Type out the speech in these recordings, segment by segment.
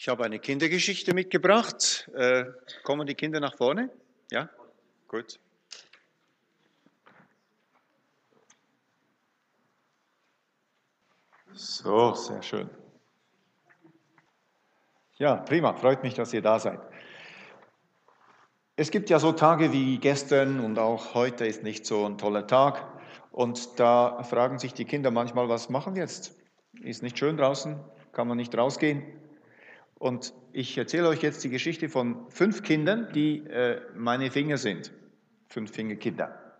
Ich habe eine Kindergeschichte mitgebracht. Äh, kommen die Kinder nach vorne? Ja? Gut. So, sehr schön. Ja, prima, freut mich, dass ihr da seid. Es gibt ja so Tage wie gestern und auch heute ist nicht so ein toller Tag. Und da fragen sich die Kinder manchmal, was machen wir jetzt? Ist nicht schön draußen? Kann man nicht rausgehen? Und ich erzähle euch jetzt die Geschichte von fünf Kindern, die äh, meine Finger sind. Fünf Fingerkinder.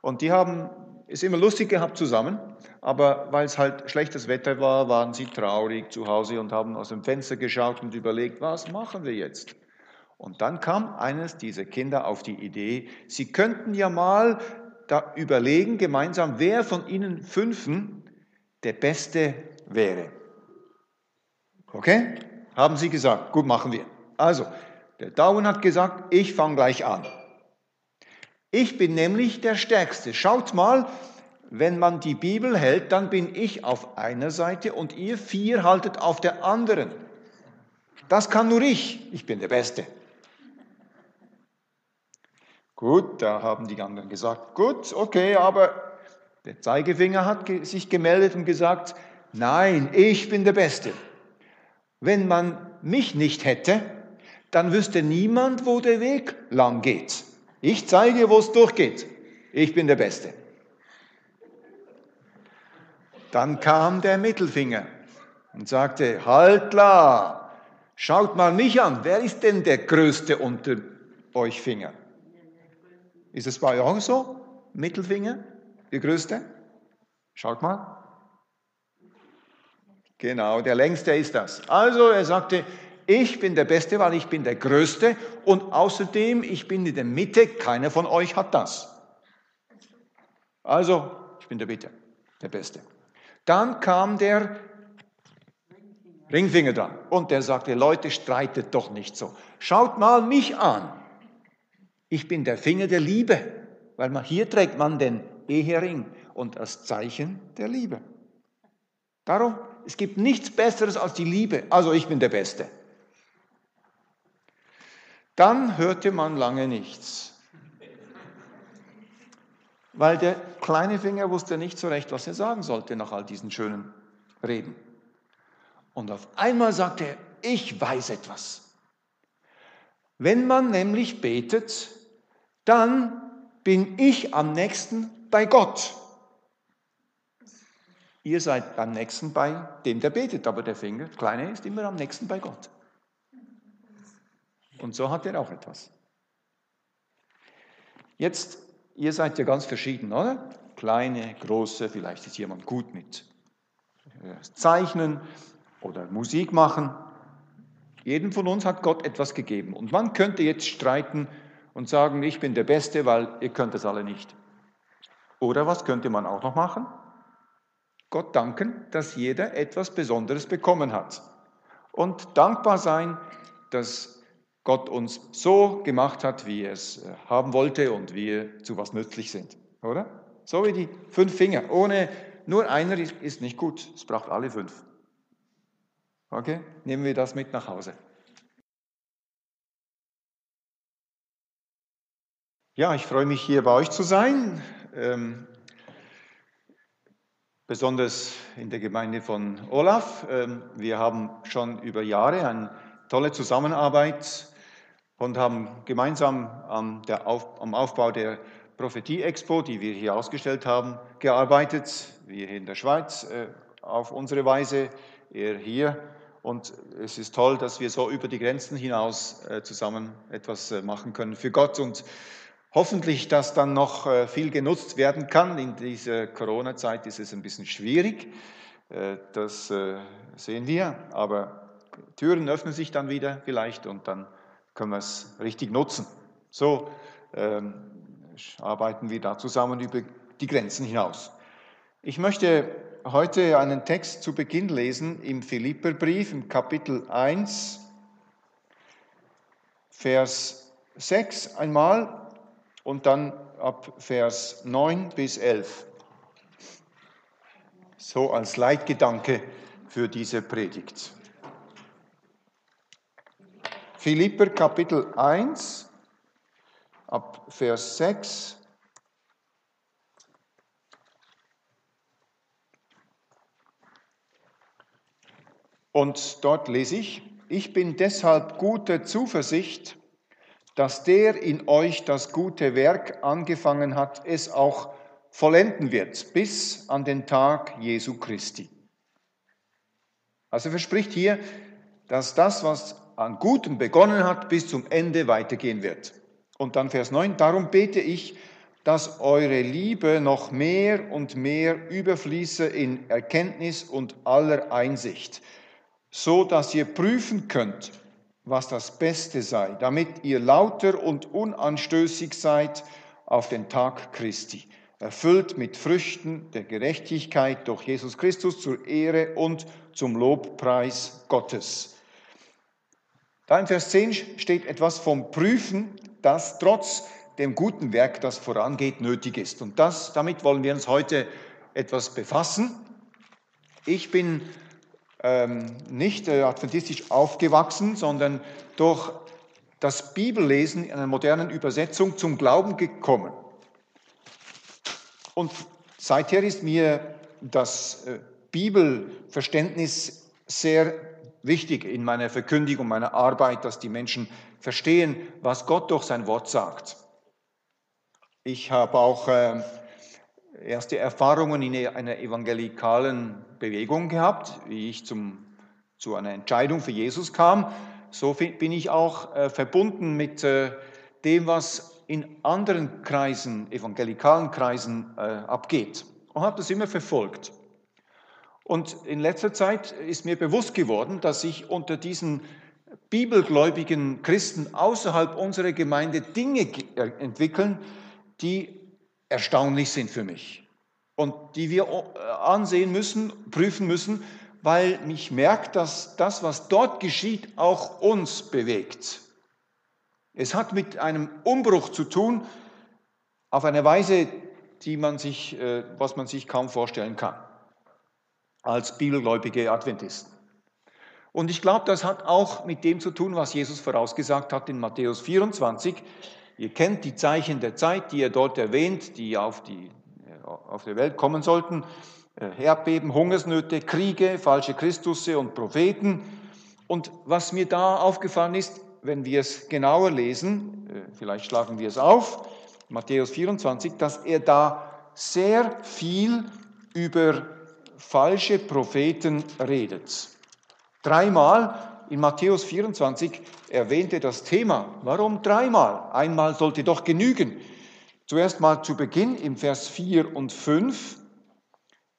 Und die haben es immer lustig gehabt zusammen, aber weil es halt schlechtes Wetter war, waren sie traurig zu Hause und haben aus dem Fenster geschaut und überlegt, was machen wir jetzt? Und dann kam eines dieser Kinder auf die Idee, sie könnten ja mal da überlegen gemeinsam, wer von ihnen fünfen der Beste wäre. Okay? Haben sie gesagt, gut, machen wir. Also, der Daumen hat gesagt, ich fange gleich an. Ich bin nämlich der Stärkste. Schaut mal, wenn man die Bibel hält, dann bin ich auf einer Seite und ihr vier haltet auf der anderen. Das kann nur ich. Ich bin der Beste. Gut, da haben die anderen gesagt, gut, okay, aber der Zeigefinger hat sich gemeldet und gesagt, nein, ich bin der Beste. Wenn man mich nicht hätte, dann wüsste niemand, wo der Weg lang geht. Ich zeige, wo es durchgeht. Ich bin der Beste. Dann kam der Mittelfinger und sagte, halt klar, schaut mal mich an, wer ist denn der Größte unter euch Finger? Ist es bei euch auch so? Mittelfinger, der Größte? Schaut mal. Genau, der längste ist das. Also er sagte, ich bin der Beste, weil ich bin der Größte und außerdem, ich bin in der Mitte, keiner von euch hat das. Also, ich bin der Bitte, der Beste. Dann kam der Ringfinger dran und der sagte, Leute, streitet doch nicht so. Schaut mal mich an. Ich bin der Finger der Liebe, weil man, hier trägt man den Ehering und das Zeichen der Liebe. Darum, es gibt nichts Besseres als die Liebe. Also ich bin der Beste. Dann hörte man lange nichts. Weil der kleine Finger wusste nicht so recht, was er sagen sollte nach all diesen schönen Reden. Und auf einmal sagte er, ich weiß etwas. Wenn man nämlich betet, dann bin ich am nächsten bei Gott. Ihr seid am nächsten bei dem, der betet, aber der Finger, der kleine, ist immer am nächsten bei Gott. Und so hat er auch etwas. Jetzt, ihr seid ja ganz verschieden, oder? Kleine, große, vielleicht ist jemand gut mit äh, Zeichnen oder Musik machen. Jedem von uns hat Gott etwas gegeben. Und man könnte jetzt streiten, und sagen, ich bin der Beste, weil ihr könnt es alle nicht. Oder was könnte man auch noch machen? Gott danken, dass jeder etwas Besonderes bekommen hat. Und dankbar sein, dass Gott uns so gemacht hat, wie er es äh, haben wollte und wir zu was nützlich sind. Oder? So wie die fünf Finger. Ohne nur einer ist nicht gut. Es braucht alle fünf. Okay? Nehmen wir das mit nach Hause. Ja, ich freue mich hier bei euch zu sein, ähm, besonders in der Gemeinde von Olaf. Ähm, wir haben schon über Jahre eine tolle Zusammenarbeit und haben gemeinsam am, Auf, am Aufbau der Prophetie-Expo, die wir hier ausgestellt haben, gearbeitet. Wir hier in der Schweiz äh, auf unsere Weise, er hier. Und es ist toll, dass wir so über die Grenzen hinaus äh, zusammen etwas äh, machen können für Gott und Hoffentlich, dass dann noch äh, viel genutzt werden kann. In dieser Corona-Zeit ist es ein bisschen schwierig. Äh, das äh, sehen wir. Aber Türen öffnen sich dann wieder vielleicht und dann können wir es richtig nutzen. So ähm, arbeiten wir da zusammen über die Grenzen hinaus. Ich möchte heute einen Text zu Beginn lesen im Philipperbrief im Kapitel 1, Vers 6 einmal und dann ab Vers 9 bis 11. So als Leitgedanke für diese Predigt. Philipper Kapitel 1 ab Vers 6. Und dort lese ich, ich bin deshalb guter Zuversicht, dass der in euch das gute Werk angefangen hat, es auch vollenden wird, bis an den Tag Jesu Christi. Also verspricht hier, dass das, was an Gutem begonnen hat, bis zum Ende weitergehen wird. Und dann Vers 9, darum bete ich, dass eure Liebe noch mehr und mehr überfließe in Erkenntnis und aller Einsicht, so dass ihr prüfen könnt, was das Beste sei, damit ihr lauter und unanstößig seid auf den Tag Christi, erfüllt mit Früchten der Gerechtigkeit durch Jesus Christus zur Ehre und zum Lobpreis Gottes. Da in Vers 10 steht etwas vom Prüfen, das trotz dem guten Werk, das vorangeht, nötig ist. Und das, damit wollen wir uns heute etwas befassen. Ich bin ähm, nicht äh, adventistisch aufgewachsen, sondern durch das Bibellesen in einer modernen Übersetzung zum Glauben gekommen. Und seither ist mir das äh, Bibelverständnis sehr wichtig in meiner Verkündigung, meiner Arbeit, dass die Menschen verstehen, was Gott durch sein Wort sagt. Ich habe auch äh, erste Erfahrungen in einer evangelikalen Bewegung gehabt, wie ich zum, zu einer Entscheidung für Jesus kam. So bin ich auch äh, verbunden mit äh, dem, was in anderen Kreisen, evangelikalen Kreisen äh, abgeht und habe das immer verfolgt. Und in letzter Zeit ist mir bewusst geworden, dass sich unter diesen bibelgläubigen Christen außerhalb unserer Gemeinde Dinge äh, entwickeln, die erstaunlich sind für mich und die wir äh, ansehen müssen, prüfen müssen, weil mich merkt, dass das, was dort geschieht, auch uns bewegt. Es hat mit einem Umbruch zu tun, auf eine Weise, die man sich, äh, was man sich kaum vorstellen kann, als bibelgläubige Adventisten. Und ich glaube, das hat auch mit dem zu tun, was Jesus vorausgesagt hat in Matthäus 24, Ihr kennt die Zeichen der Zeit, die er dort erwähnt, die auf die auf der Welt kommen sollten. Äh, Erdbeben, Hungersnöte, Kriege, falsche Christusse und Propheten. Und was mir da aufgefallen ist, wenn wir es genauer lesen, äh, vielleicht schlagen wir es auf, Matthäus 24, dass er da sehr viel über falsche Propheten redet. Dreimal in Matthäus 24 erwähnte das Thema. Warum dreimal? Einmal sollte doch genügen. Zuerst mal zu Beginn im Vers 4 und 5,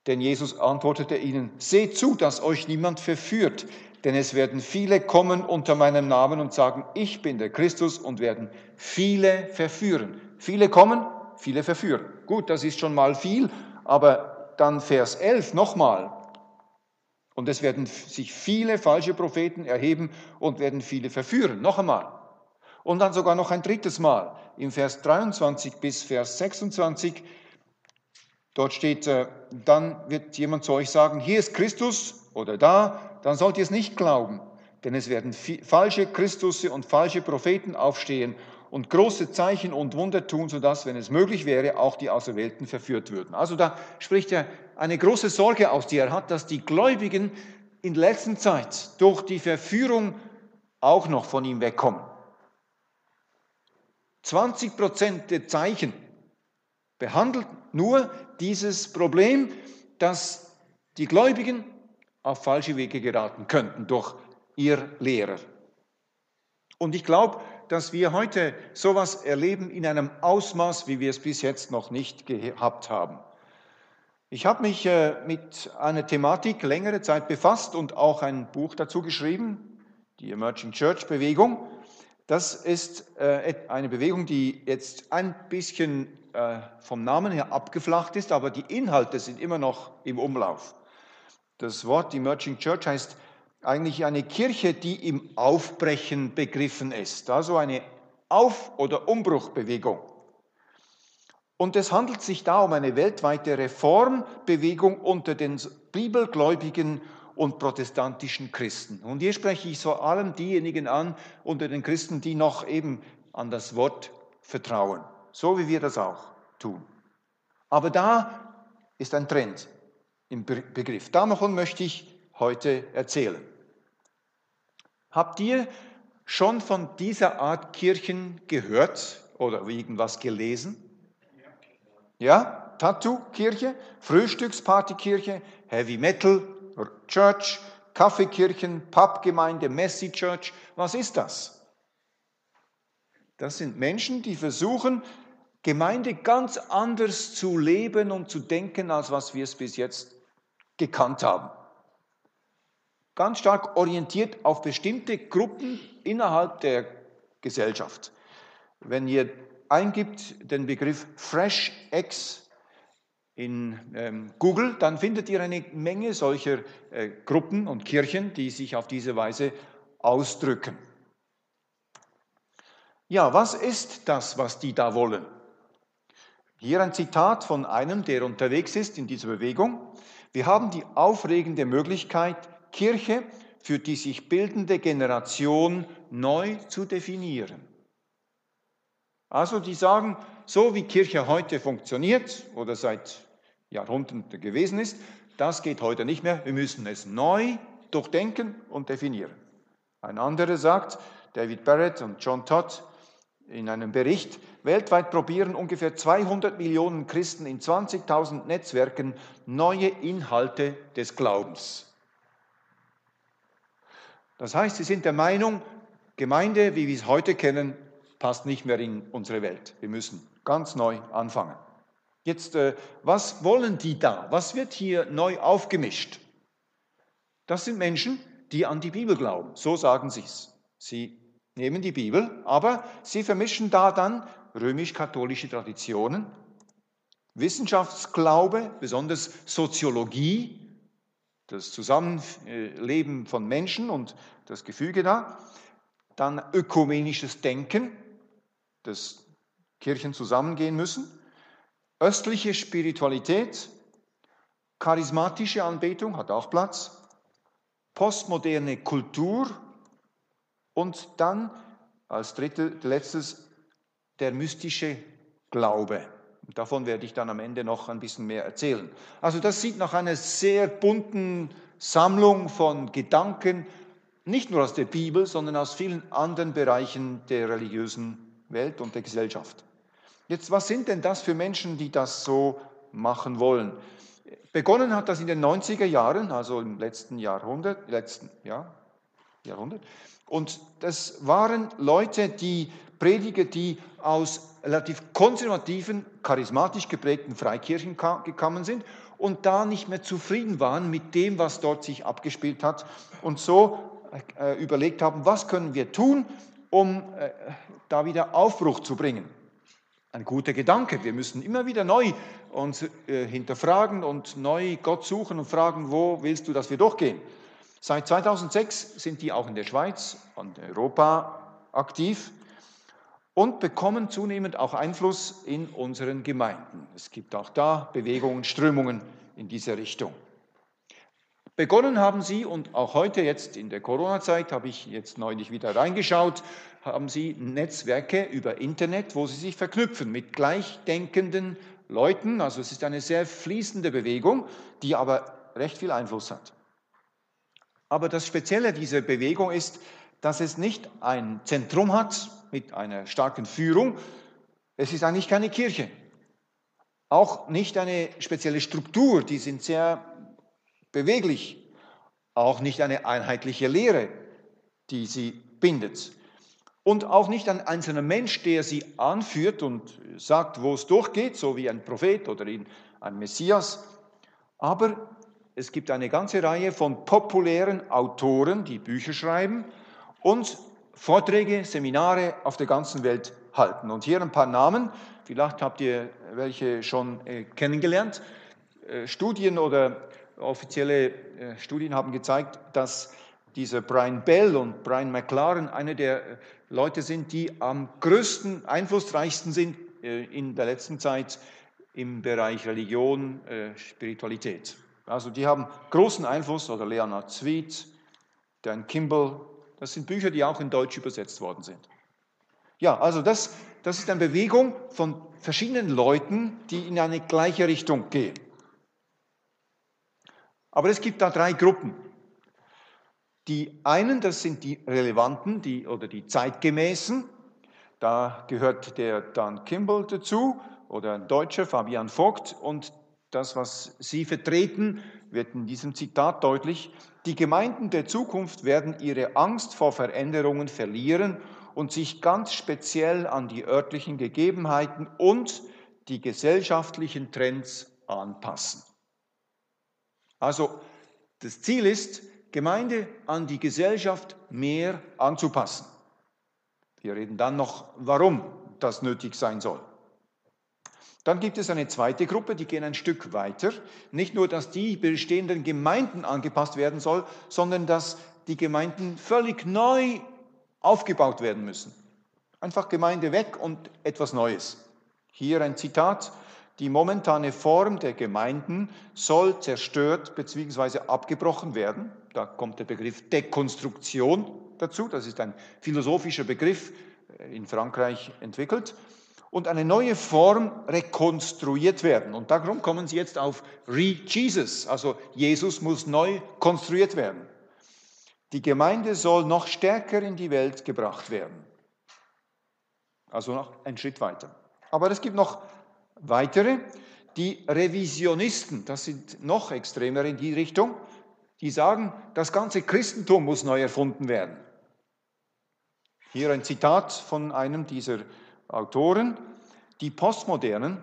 denn Jesus antwortete ihnen, seht zu, dass euch niemand verführt, denn es werden viele kommen unter meinem Namen und sagen, ich bin der Christus und werden viele verführen. Viele kommen, viele verführen. Gut, das ist schon mal viel, aber dann Vers 11 nochmal, und es werden sich viele falsche Propheten erheben und werden viele verführen. Noch einmal. Und dann sogar noch ein drittes Mal. Im Vers 23 bis Vers 26. Dort steht, äh, dann wird jemand zu euch sagen, hier ist Christus oder da, dann sollt ihr es nicht glauben. Denn es werden falsche Christusse und falsche Propheten aufstehen und große Zeichen und Wunder tun, sodass, wenn es möglich wäre, auch die Auserwählten verführt würden. Also da spricht er eine große Sorge aus, die er hat, dass die Gläubigen in der letzten Zeit durch die Verführung auch noch von ihm wegkommen. 20 Prozent der Zeichen behandelt nur dieses Problem, dass die Gläubigen auf falsche Wege geraten könnten durch ihr Lehrer. Und ich glaube, dass wir heute sowas erleben in einem Ausmaß, wie wir es bis jetzt noch nicht gehabt haben. Ich habe mich äh, mit einer Thematik längere Zeit befasst und auch ein Buch dazu geschrieben, die Emerging Church Bewegung. Das ist äh, eine Bewegung, die jetzt ein bisschen äh, vom Namen her abgeflacht ist, aber die Inhalte sind immer noch im Umlauf. Das Wort Emerging Church heißt eigentlich eine Kirche, die im Aufbrechen begriffen ist, also eine Auf- oder Umbruchbewegung. Und es handelt sich da um eine weltweite Reformbewegung unter den Bibelgläubigen und protestantischen Christen. Und hier spreche ich vor allem diejenigen an unter den Christen, die noch eben an das Wort vertrauen, so wie wir das auch tun. Aber da ist ein Trend im Begriff. Davon möchte ich heute erzählen. Habt ihr schon von dieser Art Kirchen gehört oder irgendwas gelesen? Ja, Tattoo-Kirche, Frühstückspartykirche, Heavy Metal Church, Kaffeekirchen, Pubgemeinde, Messy Church. Was ist das? Das sind Menschen, die versuchen, Gemeinde ganz anders zu leben und zu denken, als was wir es bis jetzt gekannt haben. Ganz stark orientiert auf bestimmte Gruppen innerhalb der Gesellschaft. Wenn ihr eingibt den Begriff Fresh X in ähm, Google, dann findet ihr eine Menge solcher äh, Gruppen und Kirchen, die sich auf diese Weise ausdrücken. Ja, was ist das, was die da wollen? Hier ein Zitat von einem, der unterwegs ist in dieser Bewegung. Wir haben die aufregende Möglichkeit, Kirche für die sich bildende Generation neu zu definieren. Also die sagen, so wie Kirche heute funktioniert oder seit Jahrhunderten gewesen ist, das geht heute nicht mehr. Wir müssen es neu durchdenken und definieren. Ein anderer sagt, David Barrett und John Todd in einem Bericht, weltweit probieren ungefähr 200 Millionen Christen in 20.000 Netzwerken neue Inhalte des Glaubens. Das heißt, sie sind der Meinung, Gemeinde, wie wir es heute kennen, passt nicht mehr in unsere Welt. Wir müssen ganz neu anfangen. Jetzt, äh, was wollen die da? Was wird hier neu aufgemischt? Das sind Menschen, die an die Bibel glauben. So sagen sie es. Sie nehmen die Bibel, aber sie vermischen da dann römisch-katholische Traditionen, Wissenschaftsglaube, besonders Soziologie, das Zusammenleben von Menschen und das Gefüge da, dann ökumenisches Denken, dass Kirchen zusammengehen müssen, östliche Spiritualität, charismatische Anbetung hat auch Platz, postmoderne Kultur und dann als drittes, letztes der mystische Glaube. Davon werde ich dann am Ende noch ein bisschen mehr erzählen. Also das sieht nach einer sehr bunten Sammlung von Gedanken, nicht nur aus der Bibel, sondern aus vielen anderen Bereichen der religiösen Welt und der Gesellschaft. Jetzt, was sind denn das für Menschen, die das so machen wollen? Begonnen hat das in den 90er Jahren, also im letzten Jahrhundert, letzten ja, Jahrhundert. Und das waren Leute, die Prediger, die aus relativ konservativen, charismatisch geprägten Freikirchen gekommen sind und da nicht mehr zufrieden waren mit dem, was dort sich abgespielt hat und so äh, überlegt haben, was können wir tun, um äh, da wieder Aufbruch zu bringen. Ein guter Gedanke. Wir müssen immer wieder neu uns äh, hinterfragen und neu Gott suchen und fragen, wo willst du, dass wir durchgehen? Seit 2006 sind die auch in der Schweiz und Europa aktiv und bekommen zunehmend auch Einfluss in unseren Gemeinden. Es gibt auch da Bewegungen, Strömungen in diese Richtung. Begonnen haben sie, und auch heute jetzt in der Corona-Zeit habe ich jetzt neulich wieder reingeschaut, haben sie Netzwerke über Internet, wo sie sich verknüpfen mit gleichdenkenden Leuten. Also es ist eine sehr fließende Bewegung, die aber recht viel Einfluss hat. Aber das Spezielle dieser Bewegung ist, dass es nicht ein Zentrum hat mit einer starken Führung. Es ist eigentlich keine Kirche. Auch nicht eine spezielle Struktur, die sind sehr beweglich. Auch nicht eine einheitliche Lehre, die sie bindet. Und auch nicht ein einzelner Mensch, der sie anführt und sagt, wo es durchgeht, so wie ein Prophet oder ein Messias. Aber es gibt eine ganze Reihe von populären Autoren, die Bücher schreiben und Vorträge, Seminare auf der ganzen Welt halten. Und hier ein paar Namen, vielleicht habt ihr welche schon äh, kennengelernt. Äh, Studien oder offizielle äh, Studien haben gezeigt, dass dieser Brian Bell und Brian McLaren eine der Leute sind, die am größten, einflussreichsten sind äh, in der letzten Zeit im Bereich Religion, äh, Spiritualität. Also die haben großen Einfluss, oder Leonard Sweet, Dan Kimball, das sind Bücher, die auch in Deutsch übersetzt worden sind. Ja, also das, das ist eine Bewegung von verschiedenen Leuten, die in eine gleiche Richtung gehen. Aber es gibt da drei Gruppen. Die einen, das sind die relevanten die, oder die zeitgemäßen. Da gehört der Dan Kimball dazu oder ein Deutscher, Fabian Vogt. Und das, was Sie vertreten, wird in diesem Zitat deutlich. Die Gemeinden der Zukunft werden ihre Angst vor Veränderungen verlieren und sich ganz speziell an die örtlichen Gegebenheiten und die gesellschaftlichen Trends anpassen. Also das Ziel ist, Gemeinde an die Gesellschaft mehr anzupassen. Wir reden dann noch, warum das nötig sein soll. Dann gibt es eine zweite Gruppe, die gehen ein Stück weiter. Nicht nur, dass die bestehenden Gemeinden angepasst werden soll, sondern dass die Gemeinden völlig neu aufgebaut werden müssen. Einfach Gemeinde weg und etwas Neues. Hier ein Zitat. Die momentane Form der Gemeinden soll zerstört bzw. abgebrochen werden. Da kommt der Begriff Dekonstruktion dazu. Das ist ein philosophischer Begriff äh, in Frankreich entwickelt und eine neue Form rekonstruiert werden. Und darum kommen sie jetzt auf Re-Jesus, also Jesus muss neu konstruiert werden. Die Gemeinde soll noch stärker in die Welt gebracht werden. Also noch ein Schritt weiter. Aber es gibt noch weitere, die Revisionisten, das sind noch extremer in die Richtung, die sagen, das ganze Christentum muss neu erfunden werden. Hier ein Zitat von einem dieser Autoren, die Postmodernen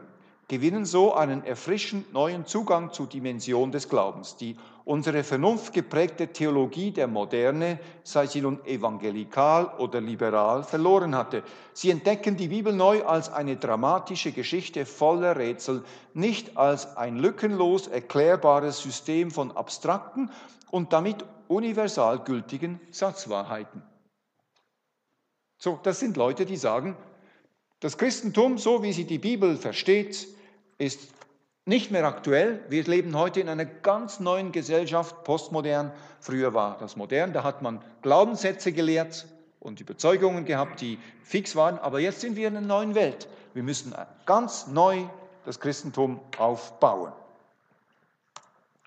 gewinnen so einen erfrischend neuen Zugang zur Dimension des Glaubens. Die unsere vernunftgeprägte Theologie der Moderne, sei sie nun evangelikal oder liberal, verloren hatte. Sie entdecken die Bibel neu als eine dramatische Geschichte voller Rätsel, nicht als ein lückenlos erklärbares System von abstrakten und damit universal gültigen Satzwahrheiten. So, das sind Leute, die sagen, das Christentum, so wie sie die Bibel versteht, ist nicht mehr aktuell. Wir leben heute in einer ganz neuen Gesellschaft, postmodern. Früher war das modern, da hat man Glaubenssätze gelehrt und Überzeugungen gehabt, die fix waren. Aber jetzt sind wir in einer neuen Welt. Wir müssen ganz neu das Christentum aufbauen.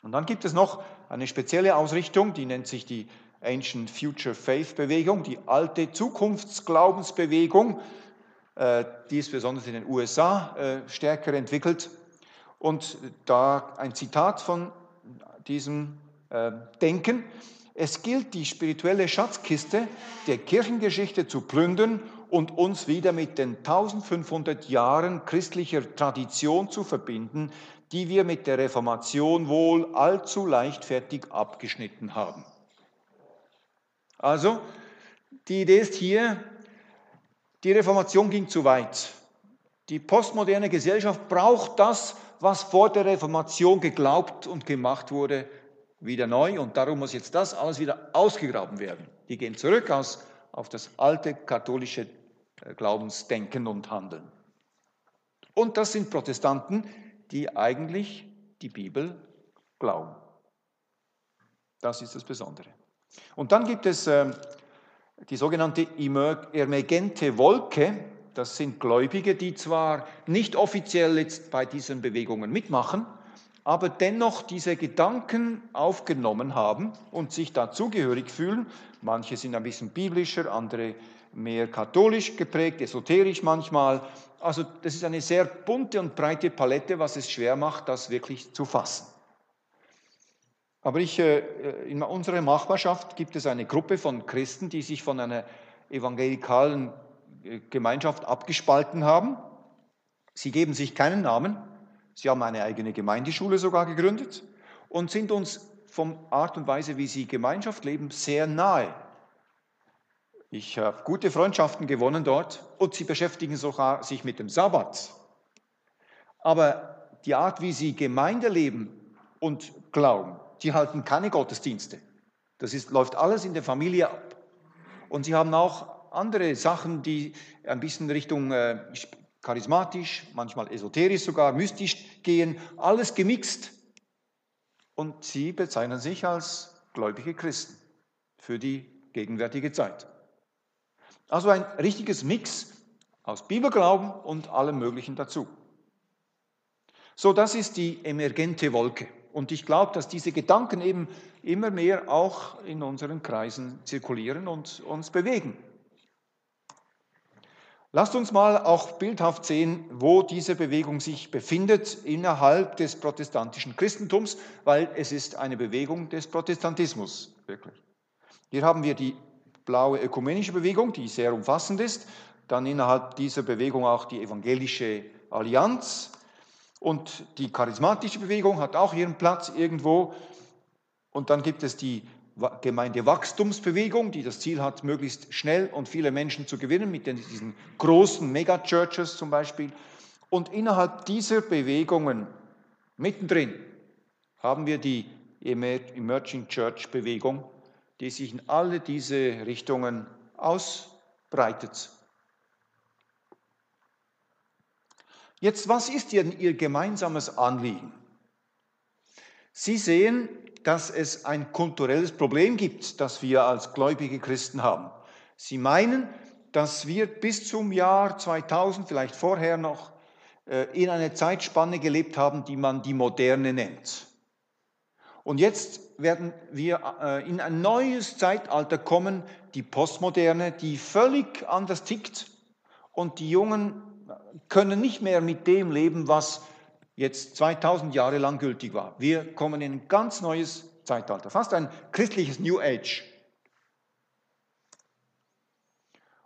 Und dann gibt es noch eine spezielle Ausrichtung, die nennt sich die Ancient Future Faith Bewegung, die alte Zukunftsglaubensbewegung. Äh, die ist besonders in den USA äh, stärker entwickelt. Und da ein Zitat von diesem äh, Denken. Es gilt, die spirituelle Schatzkiste der Kirchengeschichte zu plündern und uns wieder mit den 1500 Jahren christlicher Tradition zu verbinden, die wir mit der Reformation wohl allzu leichtfertig abgeschnitten haben. Also, die Idee ist hier, die Reformation ging zu weit. Die postmoderne Gesellschaft braucht das, was vor der Reformation geglaubt und gemacht wurde, wieder neu. Und darum muss jetzt das alles wieder ausgegraben werden. Die gehen zurück aus, auf das alte katholische äh, Glaubensdenken und Handeln. Und das sind Protestanten, die eigentlich die Bibel glauben. Das ist das Besondere. Und dann gibt es äh, die sogenannte emergente Wolke, das sind Gläubige, die zwar nicht offiziell jetzt bei diesen Bewegungen mitmachen, aber dennoch diese Gedanken aufgenommen haben und sich dazugehörig fühlen. Manche sind ein bisschen biblischer, andere mehr katholisch geprägt, esoterisch manchmal. Also das ist eine sehr bunte und breite Palette, was es schwer macht, das wirklich zu fassen. Aber ich, äh, in unserer Nachbarschaft gibt es eine Gruppe von Christen, die sich von einer evangelikalen äh, Gemeinschaft abgespalten haben. Sie geben sich keinen Namen. Sie haben eine eigene Gemeindeschule sogar gegründet und sind uns von Art und Weise, wie sie Gemeinschaft leben, sehr nahe. Ich habe gute Freundschaften gewonnen dort und sie beschäftigen sogar sich mit dem Sabbat. Aber die Art, wie sie Gemeinde leben und glauben, die halten keine Gottesdienste. Das ist, läuft alles in der Familie ab. Und sie haben auch andere Sachen, die ein bisschen Richtung äh, charismatisch, manchmal esoterisch sogar, mystisch gehen, alles gemixt. und sie bezeichnen sich als gläubige Christen für die gegenwärtige Zeit. Also ein richtiges Mix aus Bibelglauben und allem Möglichen dazu. So, das ist die emergente Wolke. Und ich glaube, dass diese Gedanken eben immer mehr auch in unseren Kreisen zirkulieren und uns bewegen. Lasst uns mal auch bildhaft sehen, wo diese Bewegung sich befindet innerhalb des protestantischen Christentums, weil es ist eine Bewegung des Protestantismus, wirklich. Hier haben wir die blaue ökumenische Bewegung, die sehr umfassend ist, dann innerhalb dieser Bewegung auch die evangelische Allianz, und die charismatische Bewegung hat auch ihren Platz irgendwo. Und dann gibt es die Gemeindewachstumsbewegung, die das Ziel hat, möglichst schnell und viele Menschen zu gewinnen, mit diesen großen Megachurches zum Beispiel. Und innerhalb dieser Bewegungen, mittendrin, haben wir die Emerging Church Bewegung, die sich in alle diese Richtungen ausbreitet. Jetzt, was ist denn Ihr gemeinsames Anliegen? Sie sehen, dass es ein kulturelles Problem gibt, das wir als gläubige Christen haben. Sie meinen, dass wir bis zum Jahr 2000, vielleicht vorher noch, äh, in einer Zeitspanne gelebt haben, die man die Moderne nennt. Und jetzt werden wir äh, in ein neues Zeitalter kommen, die Postmoderne, die völlig anders tickt und die Jungen können nicht mehr mit dem leben, was jetzt 2000 Jahre lang gültig war. Wir kommen in ein ganz neues Zeitalter, fast ein christliches New Age.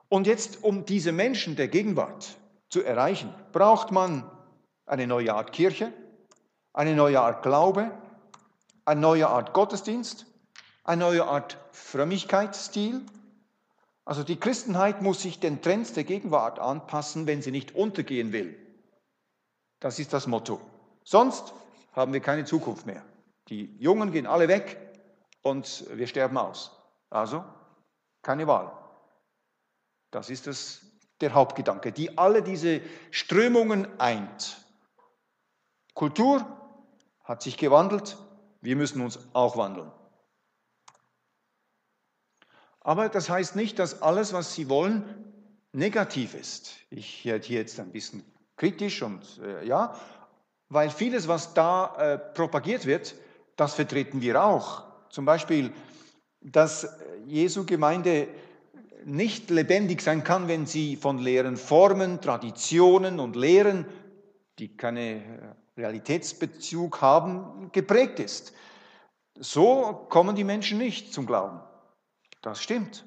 Und jetzt, um diese Menschen der Gegenwart zu erreichen, braucht man eine neue Art Kirche, eine neue Art Glaube, eine neue Art Gottesdienst, eine neue Art Frömmigkeitsstil, also die Christenheit muss sich den Trends der Gegenwart anpassen, wenn sie nicht untergehen will. Das ist das Motto. Sonst haben wir keine Zukunft mehr. Die Jungen gehen alle weg und wir sterben aus. Also keine Wahl. Das ist das, der Hauptgedanke, die alle diese Strömungen eint. Kultur hat sich gewandelt, wir müssen uns auch wandeln. Aber das heißt nicht, dass alles, was sie wollen, negativ ist. Ich werde hier jetzt ein bisschen kritisch und äh, ja, weil vieles, was da äh, propagiert wird, das vertreten wir auch. Zum Beispiel, dass Jesu Gemeinde nicht lebendig sein kann, wenn sie von leeren Formen, Traditionen und Lehren, die keine Realitätsbezug haben, geprägt ist. So kommen die Menschen nicht zum Glauben. Das stimmt.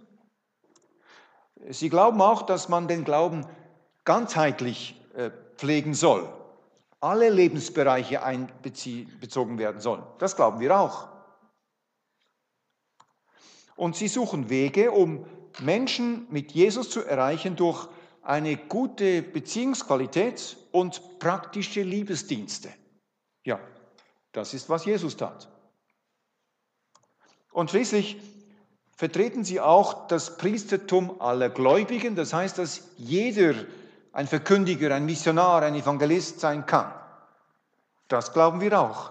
Sie glauben auch, dass man den Glauben ganzheitlich äh, pflegen soll. Alle Lebensbereiche einbezogen werden sollen. Das glauben wir auch. Und sie suchen Wege, um Menschen mit Jesus zu erreichen durch eine gute Beziehungsqualität und praktische Liebesdienste. Ja, das ist, was Jesus tat. Und schließlich vertreten sie auch das Priestertum aller Gläubigen. Das heißt, dass jeder ein Verkündiger, ein Missionar, ein Evangelist sein kann. Das glauben wir auch.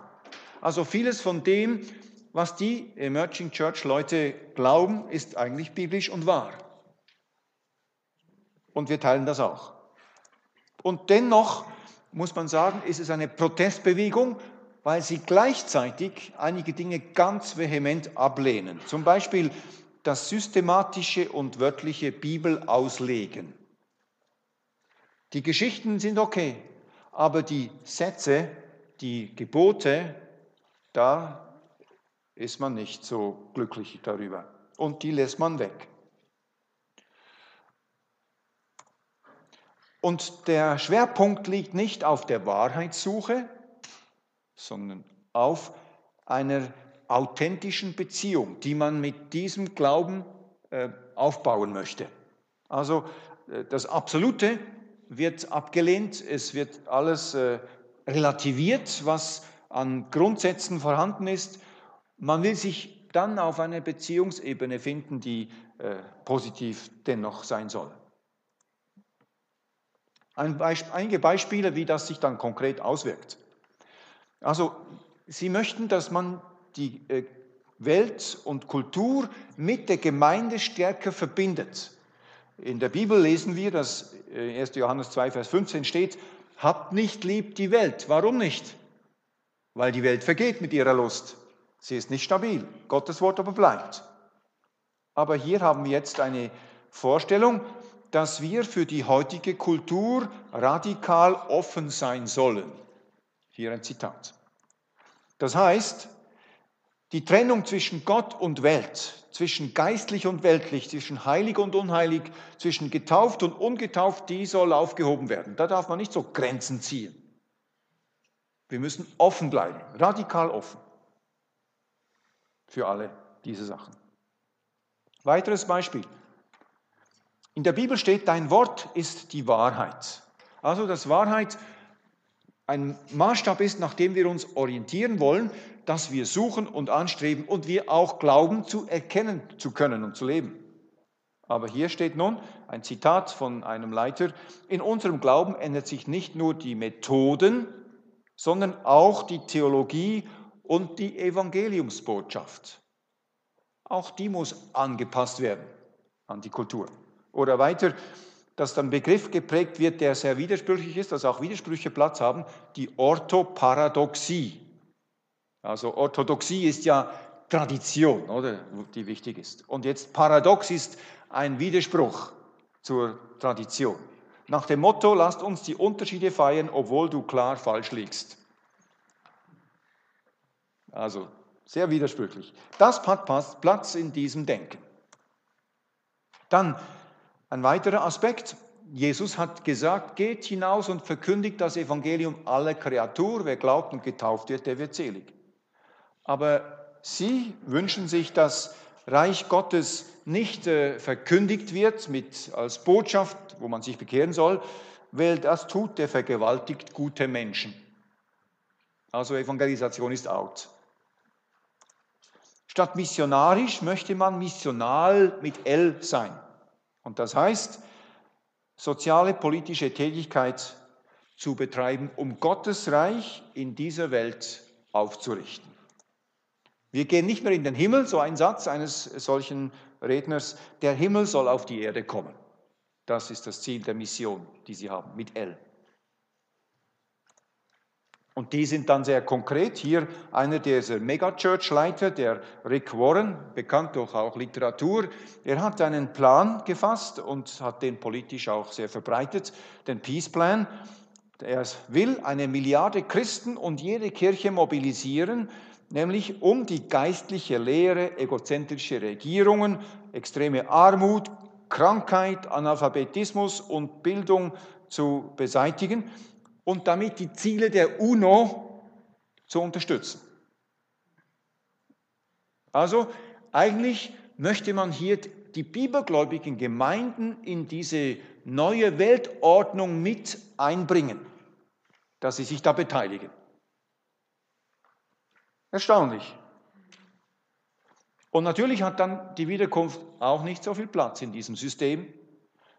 Also vieles von dem, was die Emerging Church Leute glauben, ist eigentlich biblisch und wahr. Und wir teilen das auch. Und dennoch muss man sagen, ist es eine Protestbewegung, weil sie gleichzeitig einige Dinge ganz vehement ablehnen. Zum Beispiel das systematische und wörtliche Bibelauslegen. Die Geschichten sind okay, aber die Sätze, die Gebote, da ist man nicht so glücklich darüber. Und die lässt man weg. Und der Schwerpunkt liegt nicht auf der Wahrheitssuche, sondern auf einer authentischen Beziehung, die man mit diesem Glauben äh, aufbauen möchte. Also äh, das Absolute wird abgelehnt, es wird alles äh, relativiert, was an Grundsätzen vorhanden ist. Man will sich dann auf eine Beziehungsebene finden, die positiv dennoch sein soll. Ein Beisp einige Beispiele, wie das sich dann konkret auswirkt. Also Sie möchten, dass man die äh, Welt und Kultur mit der Gemeinde stärker verbindet. In der Bibel lesen wir, dass 1. Äh, Johannes 2, Vers 15 steht, habt nicht lieb die Welt. Warum nicht? Weil die Welt vergeht mit ihrer Lust. Sie ist nicht stabil. Gottes Wort aber bleibt. Aber hier haben wir jetzt eine Vorstellung, dass wir für die heutige Kultur radikal offen sein sollen. Hier ein Zitat. Das heißt, die Trennung zwischen Gott und Welt, zwischen geistlich und weltlich, zwischen heilig und unheilig, zwischen getauft und ungetauft, die soll aufgehoben werden. Da darf man nicht so Grenzen ziehen. Wir müssen offen bleiben, radikal offen für alle diese Sachen. Weiteres Beispiel. In der Bibel steht, dein Wort ist die Wahrheit. Also, dass Wahrheit ein Maßstab ist, nach dem wir uns orientieren wollen, dass wir suchen und anstreben und wir auch glauben zu erkennen zu können und zu leben. Aber hier steht nun ein Zitat von einem Leiter, in unserem Glauben ändert sich nicht nur die Methoden, sondern auch die Theologie und die Evangeliumsbotschaft. Auch die muss angepasst werden an die Kultur. Oder weiter, dass dann Begriff geprägt wird, der sehr widersprüchlich ist, dass auch Widersprüche Platz haben, die Orthoparadoxie. Also Orthodoxie ist ja Tradition, oder, die wichtig ist. Und jetzt Paradox ist ein Widerspruch zur Tradition. Nach dem Motto, lasst uns die Unterschiede feiern, obwohl du klar falsch liegst. Also sehr widersprüchlich. Das hat Platz in diesem Denken. Dann ein weiterer Aspekt. Jesus hat gesagt, geht hinaus und verkündigt das Evangelium aller Kreatur. Wer glaubt und getauft wird, der wird selig. Aber sie wünschen sich, dass Reich Gottes nicht äh, verkündigt wird mit, als Botschaft, wo man sich bekehren soll, weil das tut der vergewaltigt gute Menschen. Also Evangelisation ist out. Statt missionarisch möchte man missional mit L sein. Und das heißt, soziale, politische Tätigkeit zu betreiben, um Gottes Reich in dieser Welt aufzurichten. Wir gehen nicht mehr in den Himmel, so ein Satz eines solchen Redners, der Himmel soll auf die Erde kommen. Das ist das Ziel der Mission, die sie haben, mit L. Und die sind dann sehr konkret. Hier einer dieser Megachurch-Leiter, der Rick Warren, bekannt durch auch Literatur, er hat einen Plan gefasst und hat den politisch auch sehr verbreitet, den Peace Plan. Er will eine Milliarde Christen und jede Kirche mobilisieren, nämlich um die geistliche Lehre, egozentrische Regierungen, extreme Armut, Krankheit, Analphabetismus und Bildung zu beseitigen und damit die Ziele der UNO zu unterstützen. Also eigentlich möchte man hier die bibelgläubigen Gemeinden in diese neue Weltordnung mit einbringen, dass sie sich da beteiligen. Erstaunlich. Und natürlich hat dann die Wiederkunft auch nicht so viel Platz in diesem System.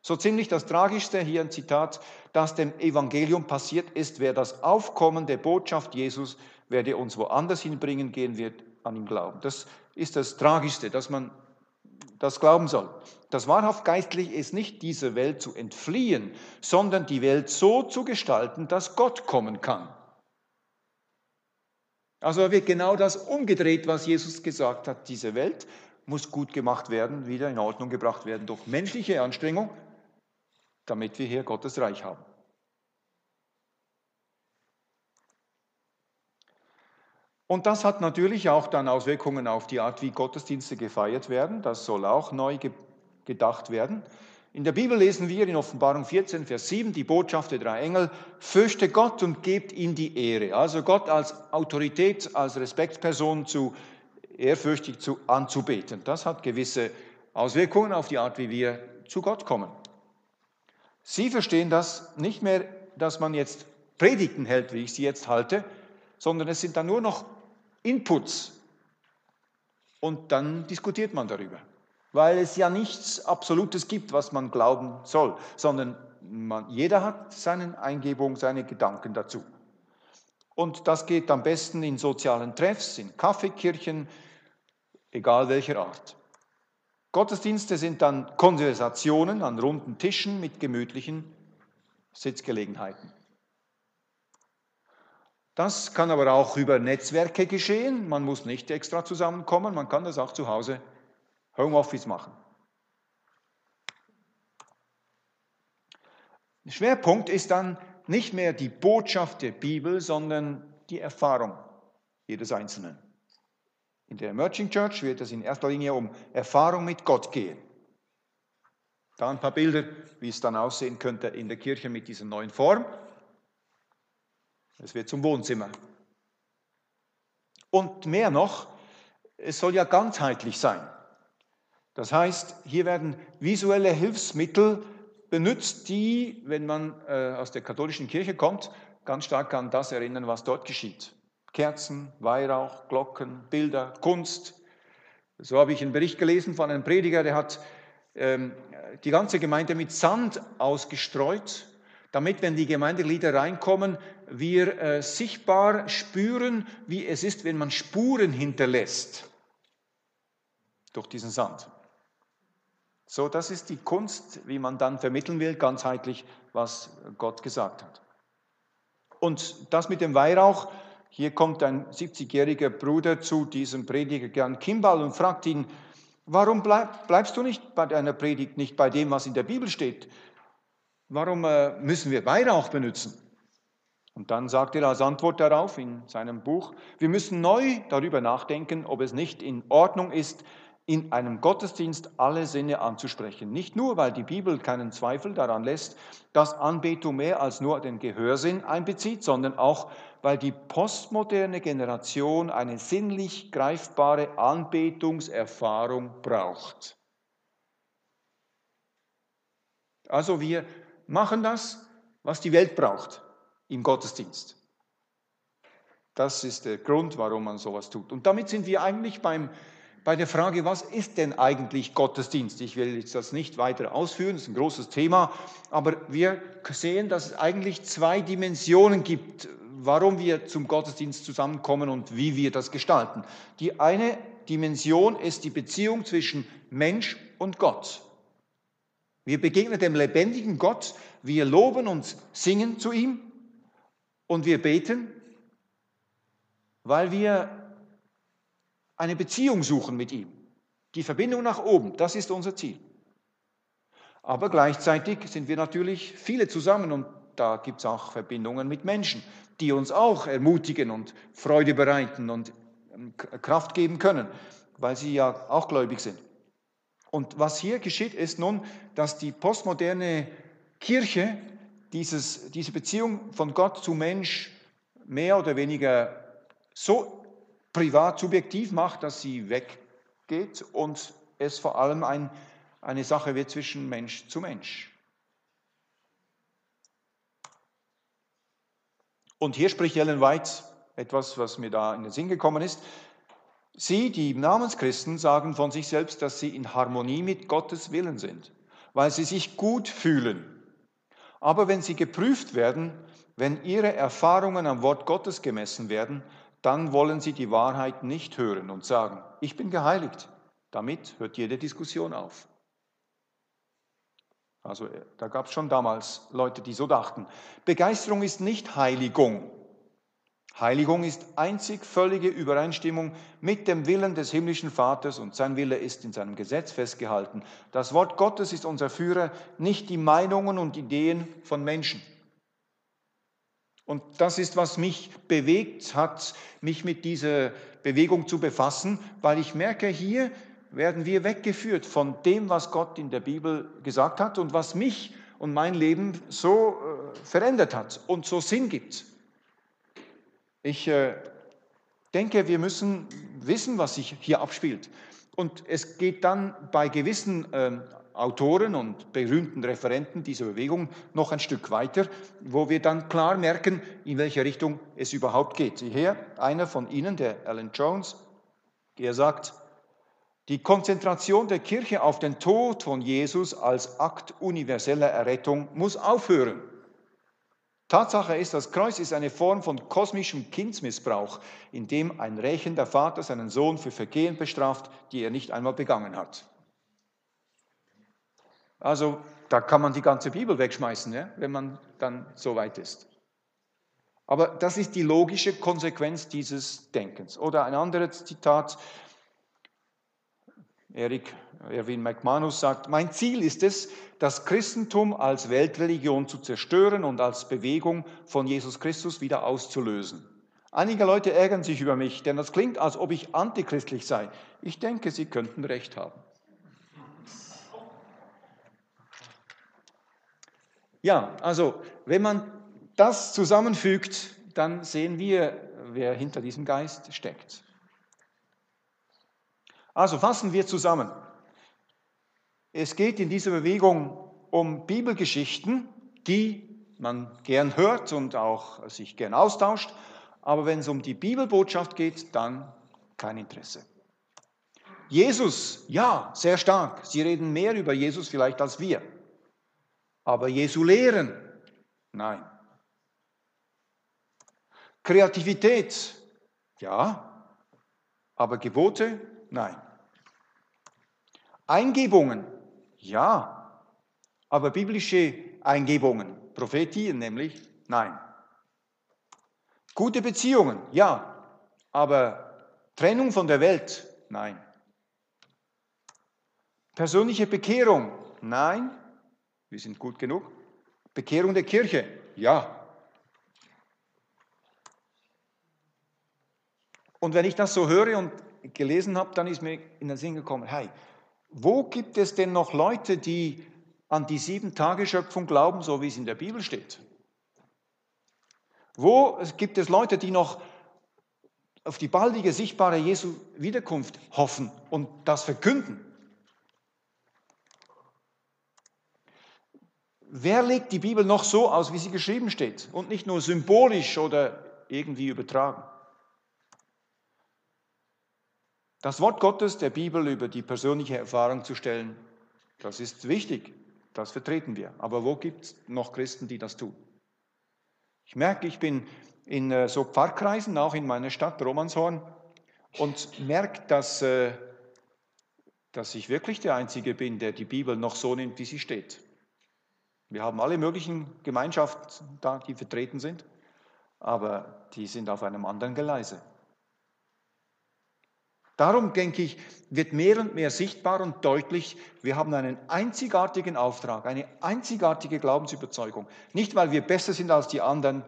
So ziemlich das Tragischste, hier ein Zitat, das dem Evangelium passiert ist, wer das Aufkommen der Botschaft Jesus werde uns woanders hinbringen, gehen wird an ihn glauben. Das ist das Tragischste, dass man das glauben soll. Das wahrhaft Geistliche ist nicht dieser Welt zu entfliehen, sondern die Welt so zu gestalten, dass Gott kommen kann. Also wird genau das umgedreht, was Jesus gesagt hat. Diese Welt muss gut gemacht werden, wieder in Ordnung gebracht werden durch menschliche Anstrengung, damit wir hier Gottes Reich haben. Und das hat natürlich auch dann Auswirkungen auf die Art, wie Gottesdienste gefeiert werden. Das soll auch neu gedacht werden. In der Bibel lesen wir in Offenbarung 14, Vers 7 die Botschaft der drei Engel, fürchte Gott und gebt ihm die Ehre. Also Gott als Autorität, als Respektsperson zu ehrfürchtig zu, anzubeten. Das hat gewisse Auswirkungen auf die Art, wie wir zu Gott kommen. Sie verstehen das nicht mehr, dass man jetzt Predigten hält, wie ich sie jetzt halte, sondern es sind dann nur noch Inputs. Und dann diskutiert man darüber. Weil es ja nichts Absolutes gibt, was man glauben soll, sondern man, jeder hat seine Eingebung, seine Gedanken dazu. Und das geht am besten in sozialen Treffs, in Kaffeekirchen, egal welcher Art. Gottesdienste sind dann Konversationen an runden Tischen mit gemütlichen Sitzgelegenheiten. Das kann aber auch über Netzwerke geschehen. Man muss nicht extra zusammenkommen, man kann das auch zu Hause Homeoffice machen. Schwerpunkt ist dann nicht mehr die Botschaft der Bibel, sondern die Erfahrung jedes Einzelnen. In der Emerging Church wird es in erster Linie um Erfahrung mit Gott gehen. Da ein paar Bilder, wie es dann aussehen könnte in der Kirche mit dieser neuen Form. Es wird zum Wohnzimmer. Und mehr noch, es soll ja ganzheitlich sein. Das heißt, hier werden visuelle Hilfsmittel benutzt, die, wenn man äh, aus der katholischen Kirche kommt, ganz stark an das erinnern, was dort geschieht. Kerzen, Weihrauch, Glocken, Bilder, Kunst. So habe ich einen Bericht gelesen von einem Prediger, der hat ähm, die ganze Gemeinde mit Sand ausgestreut, damit, wenn die Gemeindeglieder reinkommen, wir äh, sichtbar spüren, wie es ist, wenn man Spuren hinterlässt durch diesen Sand. So, das ist die Kunst, wie man dann vermitteln will, ganzheitlich, was Gott gesagt hat. Und das mit dem Weihrauch, hier kommt ein 70-jähriger Bruder zu diesem Prediger Gern Kimball und fragt ihn, warum bleib, bleibst du nicht bei deiner Predigt, nicht bei dem, was in der Bibel steht? Warum äh, müssen wir Weihrauch benutzen? Und dann sagt er als Antwort darauf in seinem Buch, wir müssen neu darüber nachdenken, ob es nicht in Ordnung ist, in einem Gottesdienst alle Sinne anzusprechen. Nicht nur, weil die Bibel keinen Zweifel daran lässt, dass Anbetung mehr als nur den Gehörsinn einbezieht, sondern auch, weil die postmoderne Generation eine sinnlich greifbare Anbetungserfahrung braucht. Also wir machen das, was die Welt braucht im Gottesdienst. Das ist der Grund, warum man sowas tut. Und damit sind wir eigentlich beim bei der Frage, was ist denn eigentlich Gottesdienst? Ich will jetzt das nicht weiter ausführen, das ist ein großes Thema, aber wir sehen, dass es eigentlich zwei Dimensionen gibt, warum wir zum Gottesdienst zusammenkommen und wie wir das gestalten. Die eine Dimension ist die Beziehung zwischen Mensch und Gott. Wir begegnen dem lebendigen Gott, wir loben und singen zu ihm und wir beten, weil wir eine Beziehung suchen mit ihm. Die Verbindung nach oben, das ist unser Ziel. Aber gleichzeitig sind wir natürlich viele zusammen und da gibt es auch Verbindungen mit Menschen, die uns auch ermutigen und Freude bereiten und ähm, Kraft geben können, weil sie ja auch gläubig sind. Und was hier geschieht, ist nun, dass die postmoderne Kirche dieses, diese Beziehung von Gott zu Mensch mehr oder weniger so privat subjektiv macht, dass sie weggeht und es vor allem ein, eine Sache wird zwischen Mensch zu Mensch. Und hier spricht Ellen White etwas, was mir da in den Sinn gekommen ist. Sie, die Namenschristen, sagen von sich selbst, dass sie in Harmonie mit Gottes Willen sind, weil sie sich gut fühlen. Aber wenn sie geprüft werden, wenn ihre Erfahrungen am Wort Gottes gemessen werden, dann wollen sie die Wahrheit nicht hören und sagen, ich bin geheiligt. Damit hört jede Diskussion auf. Also äh, da gab es schon damals Leute, die so dachten. Begeisterung ist nicht Heiligung. Heiligung ist einzig völlige Übereinstimmung mit dem Willen des himmlischen Vaters und sein Wille ist in seinem Gesetz festgehalten. Das Wort Gottes ist unser Führer, nicht die Meinungen und Ideen von Menschen. Und das ist, was mich bewegt hat, mich mit dieser Bewegung zu befassen, weil ich merke, hier werden wir weggeführt von dem, was Gott in der Bibel gesagt hat und was mich und mein Leben so äh, verändert hat und so Sinn gibt. Ich äh, denke, wir müssen wissen, was sich hier abspielt. Und es geht dann bei gewissen ähm, Autoren und berühmten Referenten dieser Bewegung noch ein Stück weiter, wo wir dann klar merken, in welche Richtung es überhaupt geht. Hier einer von Ihnen, der Alan Jones, der sagt, die Konzentration der Kirche auf den Tod von Jesus als Akt universeller Errettung muss aufhören. Tatsache ist, das Kreuz ist eine Form von kosmischem Kindsmissbrauch, in dem ein rächender Vater seinen Sohn für Vergehen bestraft, die er nicht einmal begangen hat. Also da kann man die ganze Bibel wegschmeißen, ja, wenn man dann so weit ist. Aber das ist die logische Konsequenz dieses Denkens. Oder ein anderes Zitat, Erik Erwin McManus sagt, mein Ziel ist es, das Christentum als Weltreligion zu zerstören und als Bewegung von Jesus Christus wieder auszulösen. Einige Leute ärgern sich über mich, denn das klingt, als ob ich antichristlich sei. Ich denke, sie könnten recht haben. Ja, also wenn man das zusammenfügt, dann sehen wir, wer hinter diesem Geist steckt. Also fassen wir zusammen. Es geht in dieser Bewegung um Bibelgeschichten, die man gern hört und auch sich gern austauscht, aber wenn es um die Bibelbotschaft geht, dann kein Interesse. Jesus, ja, sehr stark. Sie reden mehr über Jesus vielleicht als wir. Aber Jesu lehren, nein. Kreativität, ja, aber Gebote, nein. Eingebungen, ja, aber biblische Eingebungen, Prophetien nämlich, nein. Gute Beziehungen, ja, aber Trennung von der Welt, nein. Persönliche Bekehrung, nein. Wir sind gut genug. Bekehrung der Kirche, ja. Und wenn ich das so höre und gelesen habe, dann ist mir in den Sinn gekommen, hey, wo gibt es denn noch Leute, die an die Sieben-Tage-Schöpfung glauben, so wie es in der Bibel steht? Wo gibt es Leute, die noch auf die baldige, sichtbare Jesu Wiederkunft hoffen und das verkünden? Wer legt die Bibel noch so aus, wie sie geschrieben steht und nicht nur symbolisch oder irgendwie übertragen? Das Wort Gottes der Bibel über die persönliche Erfahrung zu stellen, das ist wichtig, das vertreten wir. Aber wo gibt es noch Christen, die das tun? Ich merke, ich bin in äh, so Pfarrkreisen, auch in meiner Stadt Romanshorn, und merke, dass, äh, dass ich wirklich der Einzige bin, der die Bibel noch so nimmt, wie sie steht. Wir haben alle möglichen Gemeinschaften da, die vertreten sind, aber die sind auf einem anderen Geleise. Darum, denke ich, wird mehr und mehr sichtbar und deutlich, wir haben einen einzigartigen Auftrag, eine einzigartige Glaubensüberzeugung. Nicht, weil wir besser sind als die anderen,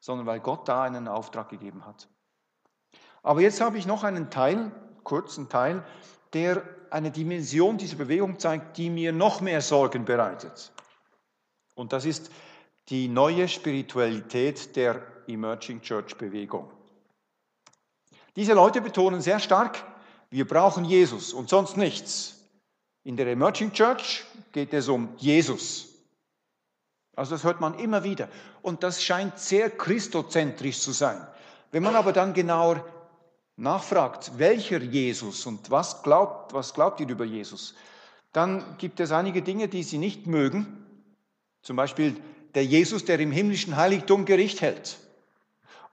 sondern weil Gott da einen Auftrag gegeben hat. Aber jetzt habe ich noch einen Teil, kurzen Teil, der eine Dimension dieser Bewegung zeigt, die mir noch mehr Sorgen bereitet. Und das ist die neue Spiritualität der Emerging Church Bewegung. Diese Leute betonen sehr stark, wir brauchen Jesus und sonst nichts. In der Emerging Church geht es um Jesus. Also das hört man immer wieder. Und das scheint sehr christozentrisch zu sein. Wenn man aber dann genauer nachfragt, welcher Jesus und was glaubt, was glaubt ihr über Jesus, dann gibt es einige Dinge, die sie nicht mögen. Zum Beispiel der Jesus, der im himmlischen Heiligtum Gericht hält.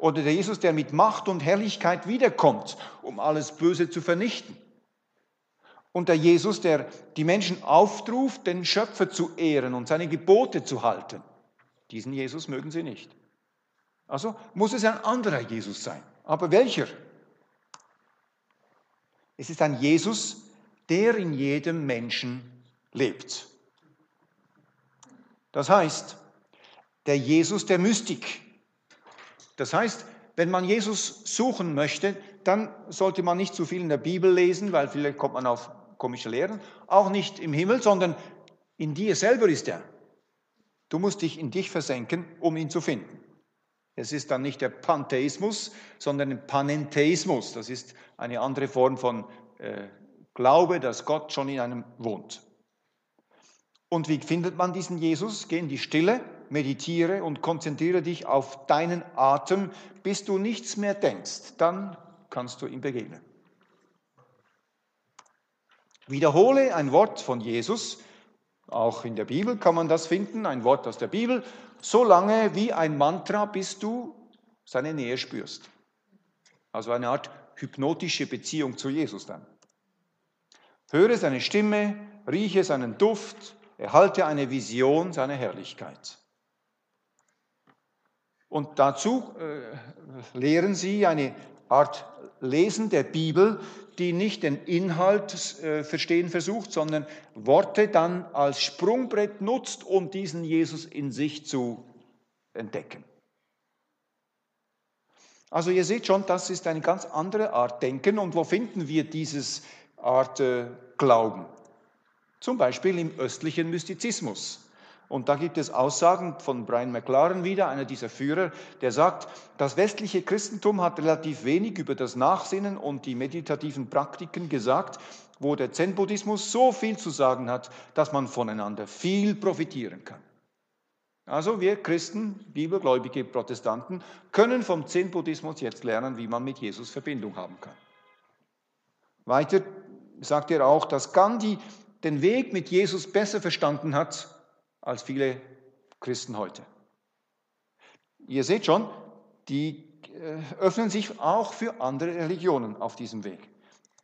Oder der Jesus, der mit Macht und Herrlichkeit wiederkommt, um alles Böse zu vernichten. Und der Jesus, der die Menschen aufruft, den Schöpfer zu ehren und seine Gebote zu halten. Diesen Jesus mögen sie nicht. Also muss es ein anderer Jesus sein. Aber welcher? Es ist ein Jesus, der in jedem Menschen lebt. Das heißt, der Jesus der Mystik, das heißt, wenn man Jesus suchen möchte, dann sollte man nicht zu viel in der Bibel lesen, weil vielleicht kommt man auf komische Lehren. Auch nicht im Himmel, sondern in dir selber ist er. Du musst dich in dich versenken, um ihn zu finden. Es ist dann nicht der Pantheismus, sondern ein Panentheismus. Das ist eine andere Form von äh, Glaube, dass Gott schon in einem wohnt. Und wie findet man diesen Jesus? Geh in die Stille, meditiere und konzentriere dich auf deinen Atem, bis du nichts mehr denkst. Dann kannst du ihm begegnen. Wiederhole ein Wort von Jesus. Auch in der Bibel kann man das finden, ein Wort aus der Bibel. so lange wie ein Mantra, bis du seine Nähe spürst. Also eine Art hypnotische Beziehung zu Jesus dann. Höre seine Stimme, rieche seinen Duft, erhalte eine Vision seiner Herrlichkeit. Und dazu äh, lehren sie eine Art Lesen der Bibel, die nicht den Inhalt äh, verstehen versucht, sondern Worte dann als Sprungbrett nutzt, um diesen Jesus in sich zu entdecken. Also ihr seht schon, das ist eine ganz andere Art Denken. Und wo finden wir dieses Art äh, Glauben? Zum Beispiel im östlichen Mystizismus. Und da gibt es Aussagen von Brian McLaren wieder, einer dieser Führer, der sagt, das westliche Christentum hat relativ wenig über das Nachsinnen und die meditativen Praktiken gesagt, wo der Zen-Buddhismus so viel zu sagen hat, dass man voneinander viel profitieren kann. Also wir Christen, bibelgläubige Protestanten, können vom Zen-Buddhismus jetzt lernen, wie man mit Jesus Verbindung haben kann. Weiter sagt er auch, dass Gandhi den Weg mit Jesus besser verstanden hat als viele Christen heute. Ihr seht schon, die äh, öffnen sich auch für andere Religionen auf diesem Weg.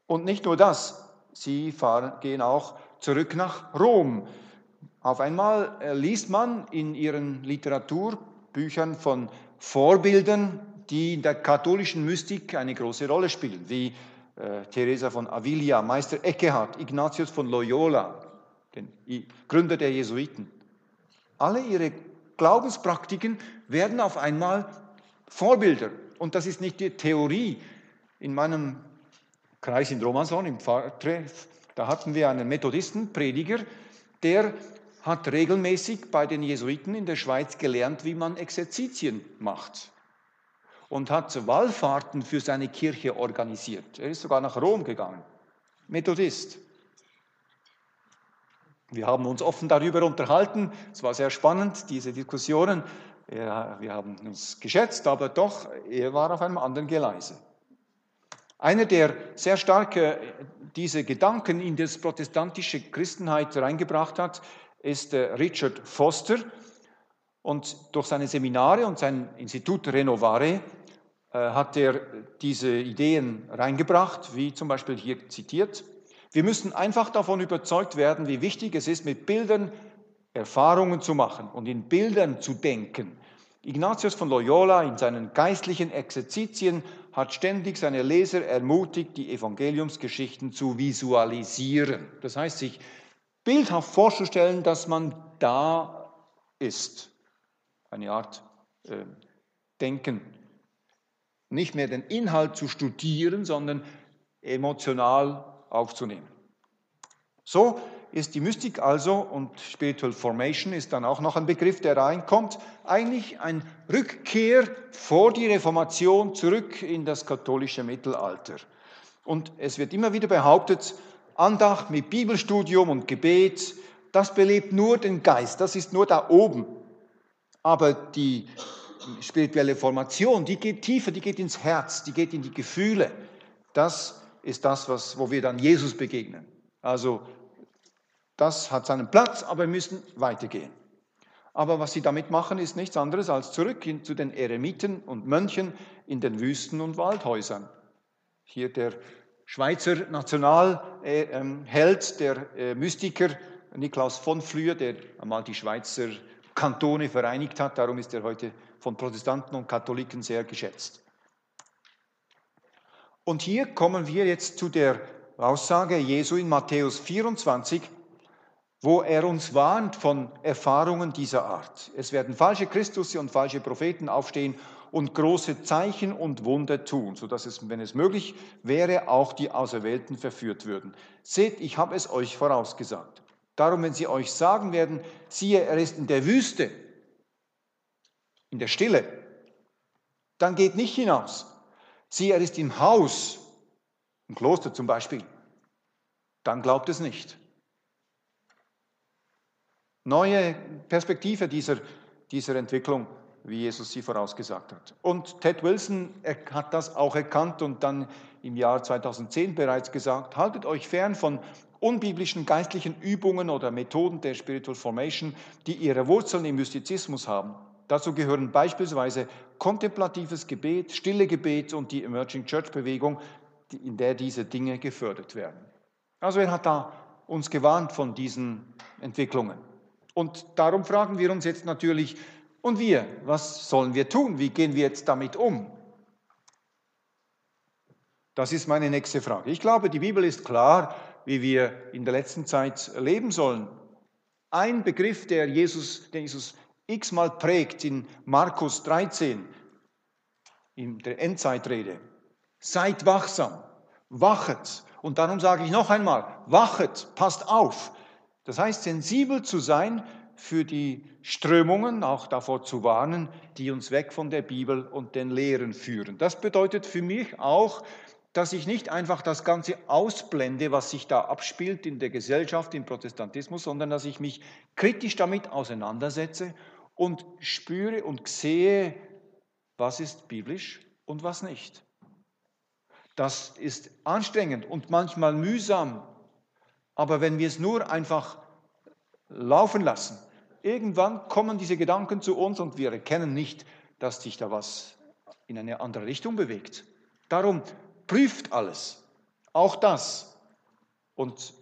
Und nicht nur das, sie fahren, gehen auch zurück nach Rom. Auf einmal äh, liest man in ihren Literaturbüchern von Vorbildern, die in der katholischen Mystik eine große Rolle spielen, wie äh, Teresa von Avila, Meister Eckehard, Ignatius von Loyola, den Gründer der Jesuiten. Alle ihre Glaubenspraktiken werden auf einmal Vorbilder. Und das ist nicht die Theorie. In meinem Kreis in Romanson, im Pfarrtreff, da hatten wir einen Methodistenprediger, der hat regelmäßig bei den Jesuiten in der Schweiz gelernt, wie man Exerzitien macht und hat Wallfahrten für seine Kirche organisiert. Er ist sogar nach Rom gegangen. Methodist. Wir haben uns offen darüber unterhalten. Es war sehr spannend, diese Diskussionen. Wir haben uns geschätzt, aber doch, er war auf einem anderen Geleise. Einer, der sehr stark diese Gedanken in das protestantische Christenheit reingebracht hat, ist äh, Richard Foster. Und durch seine Seminare und sein Institut Renovare äh, hat er diese Ideen reingebracht, wie zum Beispiel hier zitiert. Wir müssen einfach davon überzeugt werden, wie wichtig es ist, mit Bildern Erfahrungen zu machen und in Bildern zu denken. Ignatius von Loyola in seinen geistlichen Exerzitien hat ständig seine Leser ermutigt, die Evangeliumsgeschichten zu visualisieren. Das heißt, sich bildhaft vorzustellen, dass man da ist. Eine Art äh, Denken. Nicht mehr den Inhalt zu studieren, sondern emotional aufzunehmen. So ist die Mystik also und Spiritual Formation ist dann auch noch ein Begriff, der reinkommt, eigentlich ein Rückkehr vor die Reformation zurück in das katholische Mittelalter. Und es wird immer wieder behauptet, Andacht mit Bibelstudium und Gebet, das belebt nur den Geist, das ist nur da oben. Aber die spirituelle Formation, die geht tiefer, die geht ins Herz, die geht in die Gefühle. Das ist das, was, wo wir dann Jesus begegnen. Also das hat seinen Platz, aber wir müssen weitergehen. Aber was sie damit machen, ist nichts anderes als zurück zu den Eremiten und Mönchen in den Wüsten und Waldhäusern. Hier der Schweizer Nationalheld, der äh, Mystiker Niklaus von Flür, der einmal die Schweizer Kantone vereinigt hat. Darum ist er heute von Protestanten und Katholiken sehr geschätzt. Und hier kommen wir jetzt zu der Aussage Jesu in Matthäus 24, wo er uns warnt von Erfahrungen dieser Art. Es werden falsche Christusse und falsche Propheten aufstehen und große Zeichen und Wunder tun, sodass es, wenn es möglich wäre, auch die Auserwählten verführt würden. Seht, ich habe es euch vorausgesagt. Darum, wenn sie euch sagen werden, siehe, er ist in der Wüste, in der Stille, dann geht nicht hinaus, Sieh, er ist im Haus, im Kloster zum Beispiel, dann glaubt es nicht. Neue Perspektive dieser, dieser Entwicklung, wie Jesus sie vorausgesagt hat. Und Ted Wilson hat das auch erkannt und dann im Jahr 2010 bereits gesagt, haltet euch fern von unbiblischen geistlichen Übungen oder Methoden der Spiritual Formation, die ihre Wurzeln im Mystizismus haben. Dazu gehören beispielsweise kontemplatives Gebet, stille Gebet und die Emerging Church Bewegung, in der diese Dinge gefördert werden. Also er hat da uns gewarnt von diesen Entwicklungen. Und darum fragen wir uns jetzt natürlich, und wir, was sollen wir tun? Wie gehen wir jetzt damit um? Das ist meine nächste Frage. Ich glaube, die Bibel ist klar, wie wir in der letzten Zeit leben sollen. Ein Begriff, der Jesus, den Jesus x-mal prägt in Markus 13, in der Endzeitrede. Seid wachsam, wachet. Und darum sage ich noch einmal, wachet, passt auf. Das heißt, sensibel zu sein für die Strömungen, auch davor zu warnen, die uns weg von der Bibel und den Lehren führen. Das bedeutet für mich auch, dass ich nicht einfach das Ganze ausblende, was sich da abspielt in der Gesellschaft, im Protestantismus, sondern dass ich mich kritisch damit auseinandersetze und spüre und sehe, was ist biblisch und was nicht. Das ist anstrengend und manchmal mühsam, aber wenn wir es nur einfach laufen lassen, irgendwann kommen diese Gedanken zu uns und wir erkennen nicht, dass sich da was in eine andere Richtung bewegt. Darum prüft alles, auch das, und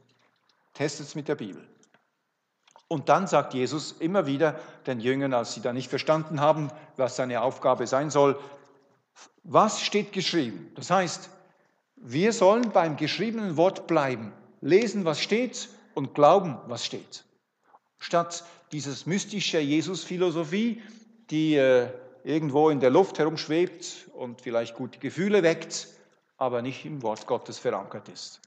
testet es mit der Bibel. Und dann sagt Jesus immer wieder den Jüngern, als sie da nicht verstanden haben, was seine Aufgabe sein soll, was steht geschrieben? Das heißt, wir sollen beim geschriebenen Wort bleiben, lesen, was steht und glauben, was steht. Statt dieses mystische Jesus-Philosophie, die äh, irgendwo in der Luft herumschwebt und vielleicht gute Gefühle weckt, aber nicht im Wort Gottes verankert ist.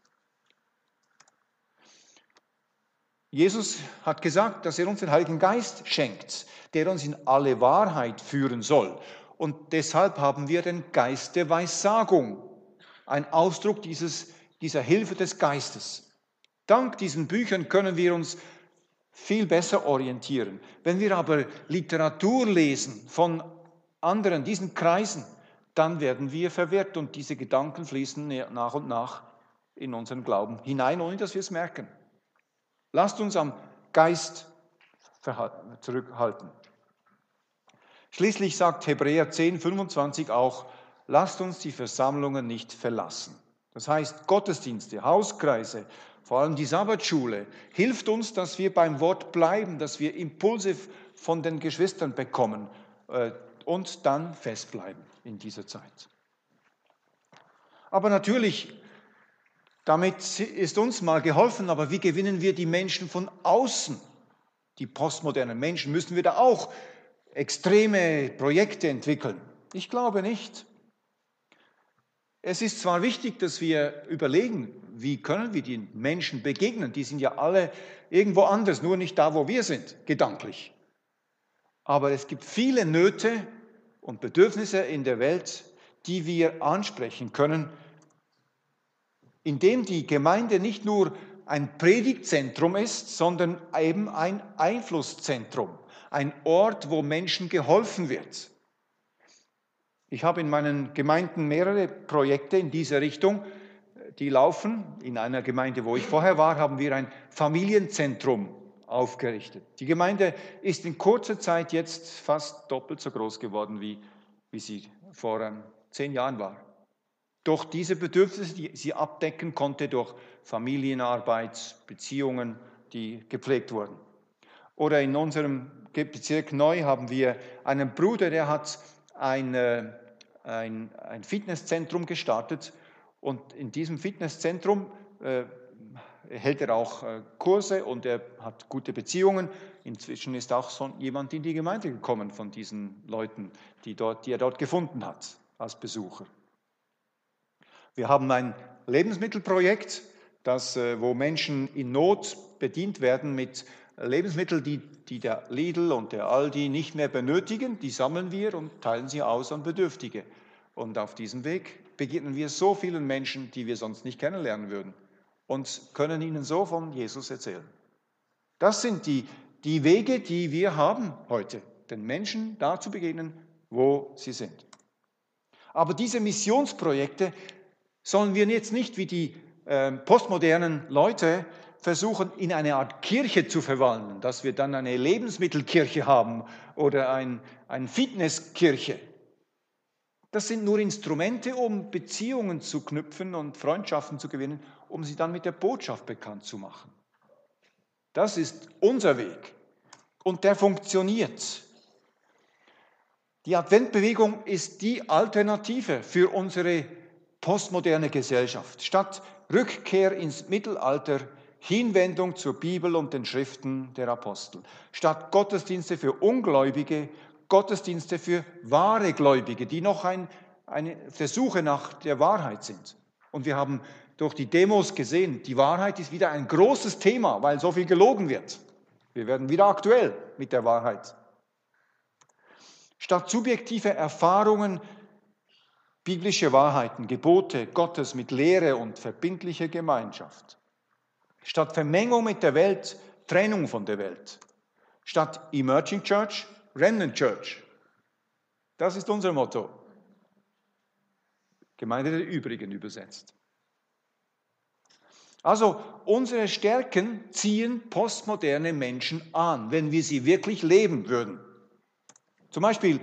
Jesus hat gesagt, dass er uns den Heiligen Geist schenkt, der uns in alle Wahrheit führen soll. Und deshalb haben wir den Geist der Weissagung, ein Ausdruck dieses, dieser Hilfe des Geistes. Dank diesen Büchern können wir uns viel besser orientieren. Wenn wir aber Literatur lesen von anderen, diesen Kreisen, dann werden wir verwirrt und diese Gedanken fließen nach und nach in unseren Glauben hinein, ohne dass wir es merken. Lasst uns am Geist zurückhalten. Schließlich sagt Hebräer 10, 25 auch, lasst uns die Versammlungen nicht verlassen. Das heißt, Gottesdienste, Hauskreise, vor allem die Sabbatschule, hilft uns, dass wir beim Wort bleiben, dass wir Impulse von den Geschwistern bekommen äh, und dann festbleiben in dieser Zeit. Aber natürlich damit ist uns mal geholfen, aber wie gewinnen wir die Menschen von außen? Die postmodernen Menschen, müssen wir da auch extreme Projekte entwickeln? Ich glaube nicht. Es ist zwar wichtig, dass wir überlegen, wie können wir den Menschen begegnen. Die sind ja alle irgendwo anders, nur nicht da, wo wir sind, gedanklich. Aber es gibt viele Nöte und Bedürfnisse in der Welt, die wir ansprechen können indem die Gemeinde nicht nur ein Predigtzentrum ist, sondern eben ein Einflusszentrum, ein Ort, wo Menschen geholfen wird. Ich habe in meinen Gemeinden mehrere Projekte in diese Richtung, die laufen. In einer Gemeinde, wo ich vorher war, haben wir ein Familienzentrum aufgerichtet. Die Gemeinde ist in kurzer Zeit jetzt fast doppelt so groß geworden, wie, wie sie vor ähm, zehn Jahren war durch diese Bedürfnisse, die sie abdecken konnte, durch Familienarbeit, Beziehungen, die gepflegt wurden. Oder in unserem Bezirk Neu haben wir einen Bruder, der hat ein, äh, ein, ein Fitnesszentrum gestartet und in diesem Fitnesszentrum äh, hält er auch äh, Kurse und er hat gute Beziehungen. Inzwischen ist auch so jemand in die Gemeinde gekommen von diesen Leuten, die, dort, die er dort gefunden hat als Besucher. Wir haben ein Lebensmittelprojekt, das, äh, wo Menschen in Not bedient werden mit Lebensmitteln, die, die der Lidl und der Aldi nicht mehr benötigen. Die sammeln wir und teilen sie aus an Bedürftige. Und auf diesem Weg begegnen wir so vielen Menschen, die wir sonst nicht kennenlernen würden und können ihnen so von Jesus erzählen. Das sind die, die Wege, die wir haben heute, den Menschen da zu begegnen, wo sie sind. Aber diese Missionsprojekte sollen wir jetzt nicht wie die äh, postmodernen Leute versuchen, in eine Art Kirche zu verwandeln, dass wir dann eine Lebensmittelkirche haben oder ein, eine Fitnesskirche. Das sind nur Instrumente, um Beziehungen zu knüpfen und Freundschaften zu gewinnen, um sie dann mit der Botschaft bekannt zu machen. Das ist unser Weg und der funktioniert. Die Adventbewegung ist die Alternative für unsere postmoderne Gesellschaft. Statt Rückkehr ins Mittelalter, Hinwendung zur Bibel und den Schriften der Apostel. Statt Gottesdienste für Ungläubige, Gottesdienste für wahre Gläubige, die noch ein, eine Versuche nach der Wahrheit sind. Und wir haben durch die Demos gesehen, die Wahrheit ist wieder ein großes Thema, weil so viel gelogen wird. Wir werden wieder aktuell mit der Wahrheit. Statt subjektive Erfahrungen, biblische Wahrheiten, Gebote Gottes mit Lehre und verbindlicher Gemeinschaft. Statt Vermengung mit der Welt, Trennung von der Welt. Statt Emerging Church, Remnant Church. Das ist unser Motto. Gemeinde der Übrigen übersetzt. Also unsere Stärken ziehen postmoderne Menschen an, wenn wir sie wirklich leben würden. Zum Beispiel,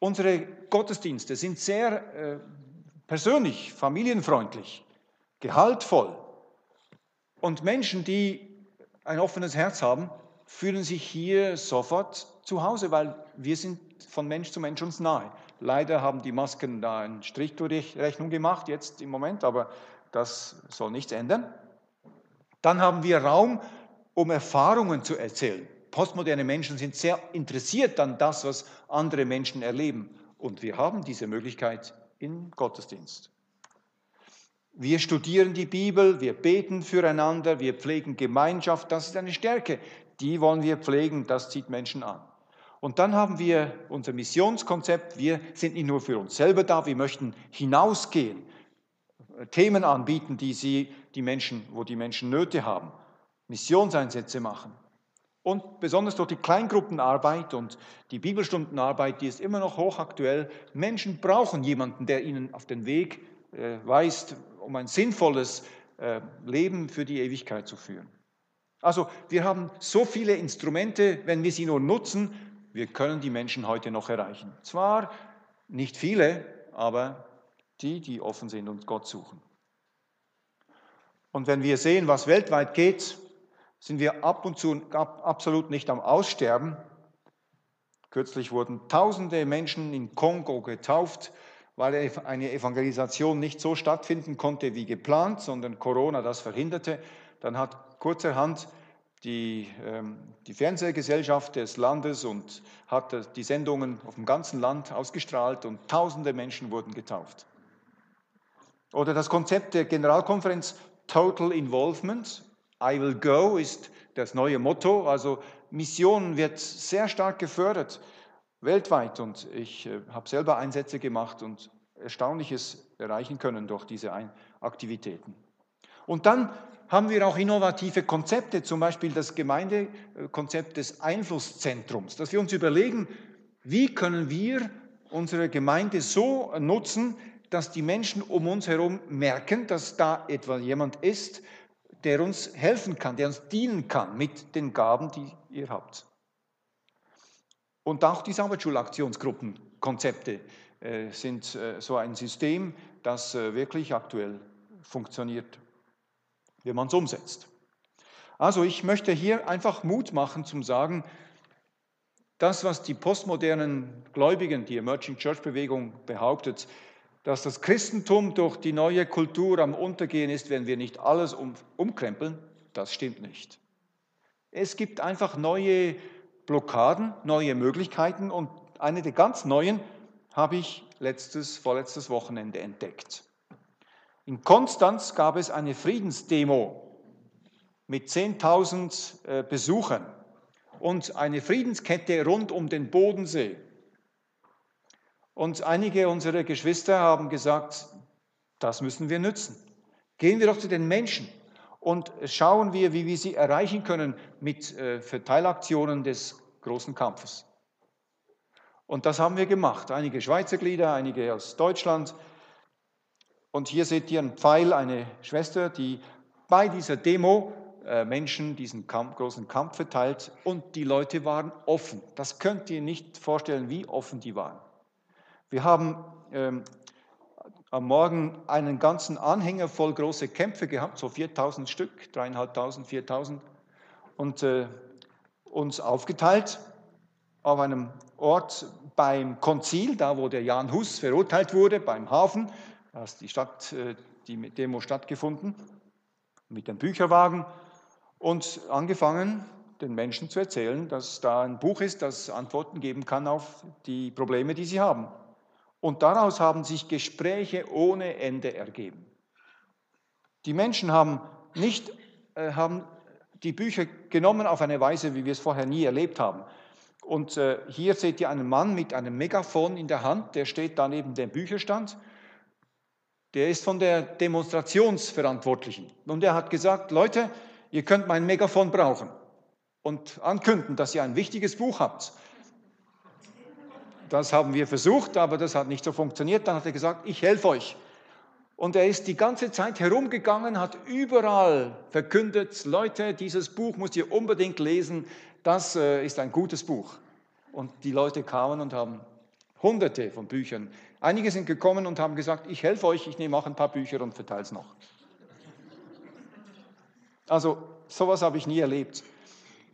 unsere Gottesdienste sind sehr äh, persönlich, familienfreundlich, gehaltvoll. Und Menschen, die ein offenes Herz haben, fühlen sich hier sofort zu Hause, weil wir sind von Mensch zu Mensch uns nahe. Leider haben die Masken da einen Strich durch Rechnung gemacht, jetzt im Moment, aber das soll nichts ändern. Dann haben wir Raum, um Erfahrungen zu erzählen. Postmoderne Menschen sind sehr interessiert an das, was andere Menschen erleben. Und wir haben diese Möglichkeit im Gottesdienst. Wir studieren die Bibel, wir beten füreinander, wir pflegen Gemeinschaft. Das ist eine Stärke. Die wollen wir pflegen, das zieht Menschen an. Und dann haben wir unser Missionskonzept. Wir sind nicht nur für uns selber da, wir möchten hinausgehen. Themen anbieten, die, sie, die Menschen, wo die Menschen Nöte haben, Missionseinsätze machen. Und besonders durch die Kleingruppenarbeit und die Bibelstundenarbeit, die ist immer noch hochaktuell. Menschen brauchen jemanden, der ihnen auf den Weg äh, weist, um ein sinnvolles äh, Leben für die Ewigkeit zu führen. Also wir haben so viele Instrumente, wenn wir sie nur nutzen, wir können die Menschen heute noch erreichen. Zwar nicht viele, aber die, die offen sind und Gott suchen. Und wenn wir sehen, was weltweit geht, sind wir ab und zu absolut nicht am Aussterben. Kürzlich wurden tausende Menschen in Kongo getauft, weil eine Evangelisation nicht so stattfinden konnte wie geplant, sondern Corona das verhinderte. Dann hat kurzerhand die, ähm, die Fernsehgesellschaft des Landes und hat die Sendungen auf dem ganzen Land ausgestrahlt und tausende Menschen wurden getauft. Oder das Konzept der Generalkonferenz Total Involvement, I will go ist das neue Motto. Also Mission wird sehr stark gefördert weltweit und ich äh, habe selber Einsätze gemacht und Erstaunliches erreichen können durch diese Aktivitäten. Und dann haben wir auch innovative Konzepte, zum Beispiel das Gemeindekonzept des Einflusszentrums, dass wir uns überlegen, wie können wir unsere Gemeinde so nutzen, dass die Menschen um uns herum merken, dass da etwa jemand ist, der uns helfen kann, der uns dienen kann mit den Gaben, die ihr habt. Und auch die Sabbatschulaktionsgruppenkonzepte äh, sind äh, so ein System, das äh, wirklich aktuell funktioniert, wenn man es umsetzt. Also ich möchte hier einfach Mut machen zum Sagen, das, was die postmodernen Gläubigen, die Emerging Church Bewegung behauptet, dass das Christentum durch die neue Kultur am Untergehen ist, wenn wir nicht alles um, umkrempeln, das stimmt nicht. Es gibt einfach neue Blockaden, neue Möglichkeiten und eine der ganz neuen habe ich letztes, vorletztes Wochenende entdeckt. In Konstanz gab es eine Friedensdemo mit 10.000 äh, Besuchern und eine Friedenskette rund um den Bodensee. Und einige unserer Geschwister haben gesagt, das müssen wir nützen. Gehen wir doch zu den Menschen und schauen wir, wie wir sie erreichen können mit äh, Verteilaktionen des großen Kampfes. Und das haben wir gemacht. Einige Schweizer Glieder, einige aus Deutschland. Und hier seht ihr einen Pfeil, eine Schwester, die bei dieser Demo äh, Menschen diesen Kampf, großen Kampf verteilt und die Leute waren offen. Das könnt ihr nicht vorstellen, wie offen die waren. Wir haben ähm, am Morgen einen ganzen Anhänger voll große Kämpfe gehabt, so 4000 Stück, dreieinhalbtausend, 4000, und äh, uns aufgeteilt auf einem Ort beim Konzil, da wo der Jan Hus verurteilt wurde, beim Hafen, da ist die, Stadt, äh, die Demo stattgefunden, mit dem Bücherwagen und angefangen, den Menschen zu erzählen, dass da ein Buch ist, das Antworten geben kann auf die Probleme, die sie haben. Und daraus haben sich Gespräche ohne Ende ergeben. Die Menschen haben nicht äh, haben die Bücher genommen auf eine Weise, wie wir es vorher nie erlebt haben. Und äh, hier seht ihr einen Mann mit einem Megafon in der Hand, der steht da neben dem Bücherstand. Der ist von der Demonstrationsverantwortlichen. Und er hat gesagt, Leute, ihr könnt mein Megafon brauchen und ankündigen, dass ihr ein wichtiges Buch habt. Das haben wir versucht, aber das hat nicht so funktioniert. Dann hat er gesagt, ich helfe euch. Und er ist die ganze Zeit herumgegangen, hat überall verkündet, Leute, dieses Buch müsst ihr unbedingt lesen, das äh, ist ein gutes Buch. Und die Leute kamen und haben hunderte von Büchern. Einige sind gekommen und haben gesagt, ich helfe euch, ich nehme auch ein paar Bücher und verteile es noch. Also sowas habe ich nie erlebt.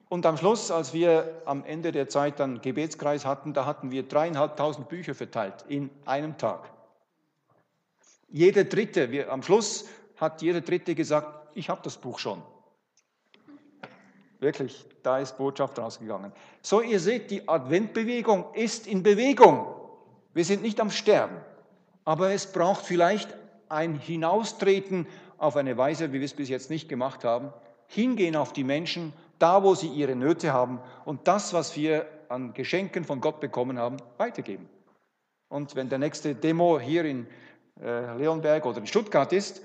Und am Schluss, als wir am Ende der Zeit dann Gebetskreis hatten, da hatten wir dreieinhalbtausend Bücher verteilt in einem Tag. Jeder Dritte, wir, am Schluss hat jeder Dritte gesagt, ich habe das Buch schon. Wirklich, da ist Botschaft rausgegangen. So, ihr seht, die Adventbewegung ist in Bewegung. Wir sind nicht am Sterben, aber es braucht vielleicht ein Hinaustreten auf eine Weise, wie wir es bis jetzt nicht gemacht haben. Hingehen auf die Menschen, da wo sie ihre Nöte haben und das, was wir an Geschenken von Gott bekommen haben, weitergeben. Und wenn der nächste Demo hier in äh, Leonberg oder in Stuttgart ist,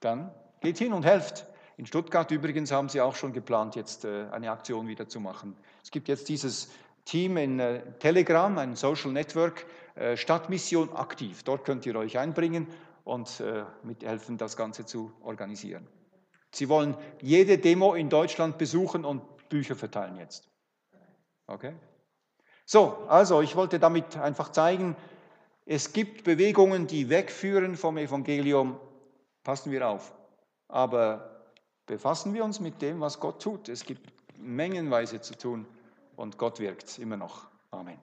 dann geht hin und helft. In Stuttgart übrigens haben sie auch schon geplant, jetzt äh, eine Aktion wieder zu machen. Es gibt jetzt dieses Team in äh, Telegram, ein Social Network, Stadtmission aktiv. Dort könnt ihr euch einbringen und mithelfen, das Ganze zu organisieren. Sie wollen jede Demo in Deutschland besuchen und Bücher verteilen jetzt. Okay? So, also ich wollte damit einfach zeigen, es gibt Bewegungen, die wegführen vom Evangelium. Passen wir auf. Aber befassen wir uns mit dem, was Gott tut. Es gibt mengenweise zu tun und Gott wirkt immer noch. Amen.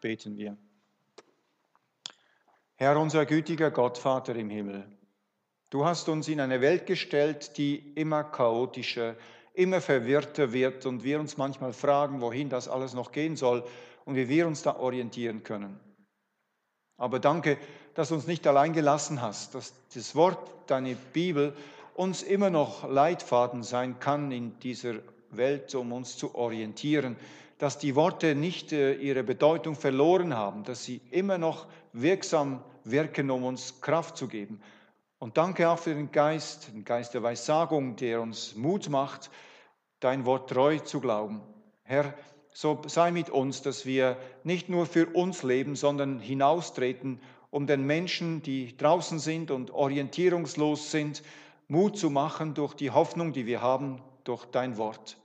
Beten wir. Herr unser gütiger Gott, Vater im Himmel, du hast uns in eine Welt gestellt, die immer chaotischer, immer verwirrter wird und wir uns manchmal fragen, wohin das alles noch gehen soll und wie wir uns da orientieren können. Aber danke, dass du uns nicht allein gelassen hast, dass das Wort, deine Bibel, uns immer noch Leitfaden sein kann in dieser Welt, um uns zu orientieren, dass die Worte nicht äh, ihre Bedeutung verloren haben, dass sie immer noch wirksam wirken, um uns Kraft zu geben. Und danke auch für den Geist, den Geist der Weissagung, der uns Mut macht, dein Wort treu zu glauben. Herr, so sei mit uns, dass wir nicht nur für uns leben, sondern hinaustreten, um den Menschen, die draußen sind und orientierungslos sind, Mut zu machen durch die Hoffnung, die wir haben, durch dein Wort.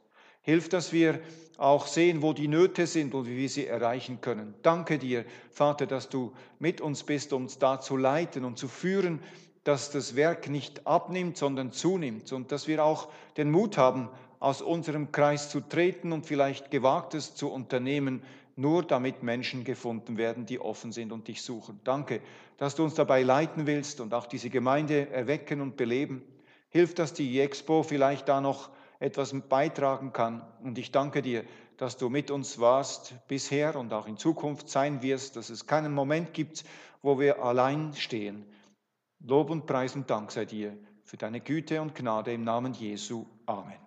Hilf, dass wir auch sehen, wo die Nöte sind und wie wir sie erreichen können. Danke dir, Vater, dass du mit uns bist, uns da zu leiten und zu führen, dass das Werk nicht abnimmt, sondern zunimmt und dass wir auch den Mut haben, aus unserem Kreis zu treten und vielleicht Gewagtes zu unternehmen, nur damit Menschen gefunden werden, die offen sind und dich suchen. Danke, dass du uns dabei leiten willst und auch diese Gemeinde erwecken und beleben. Hilf, dass die Expo vielleicht da noch etwas beitragen kann. Und ich danke dir, dass du mit uns warst bisher und auch in Zukunft sein wirst, dass es keinen Moment gibt, wo wir allein stehen. Lob und Preis und Dank sei dir für deine Güte und Gnade im Namen Jesu. Amen.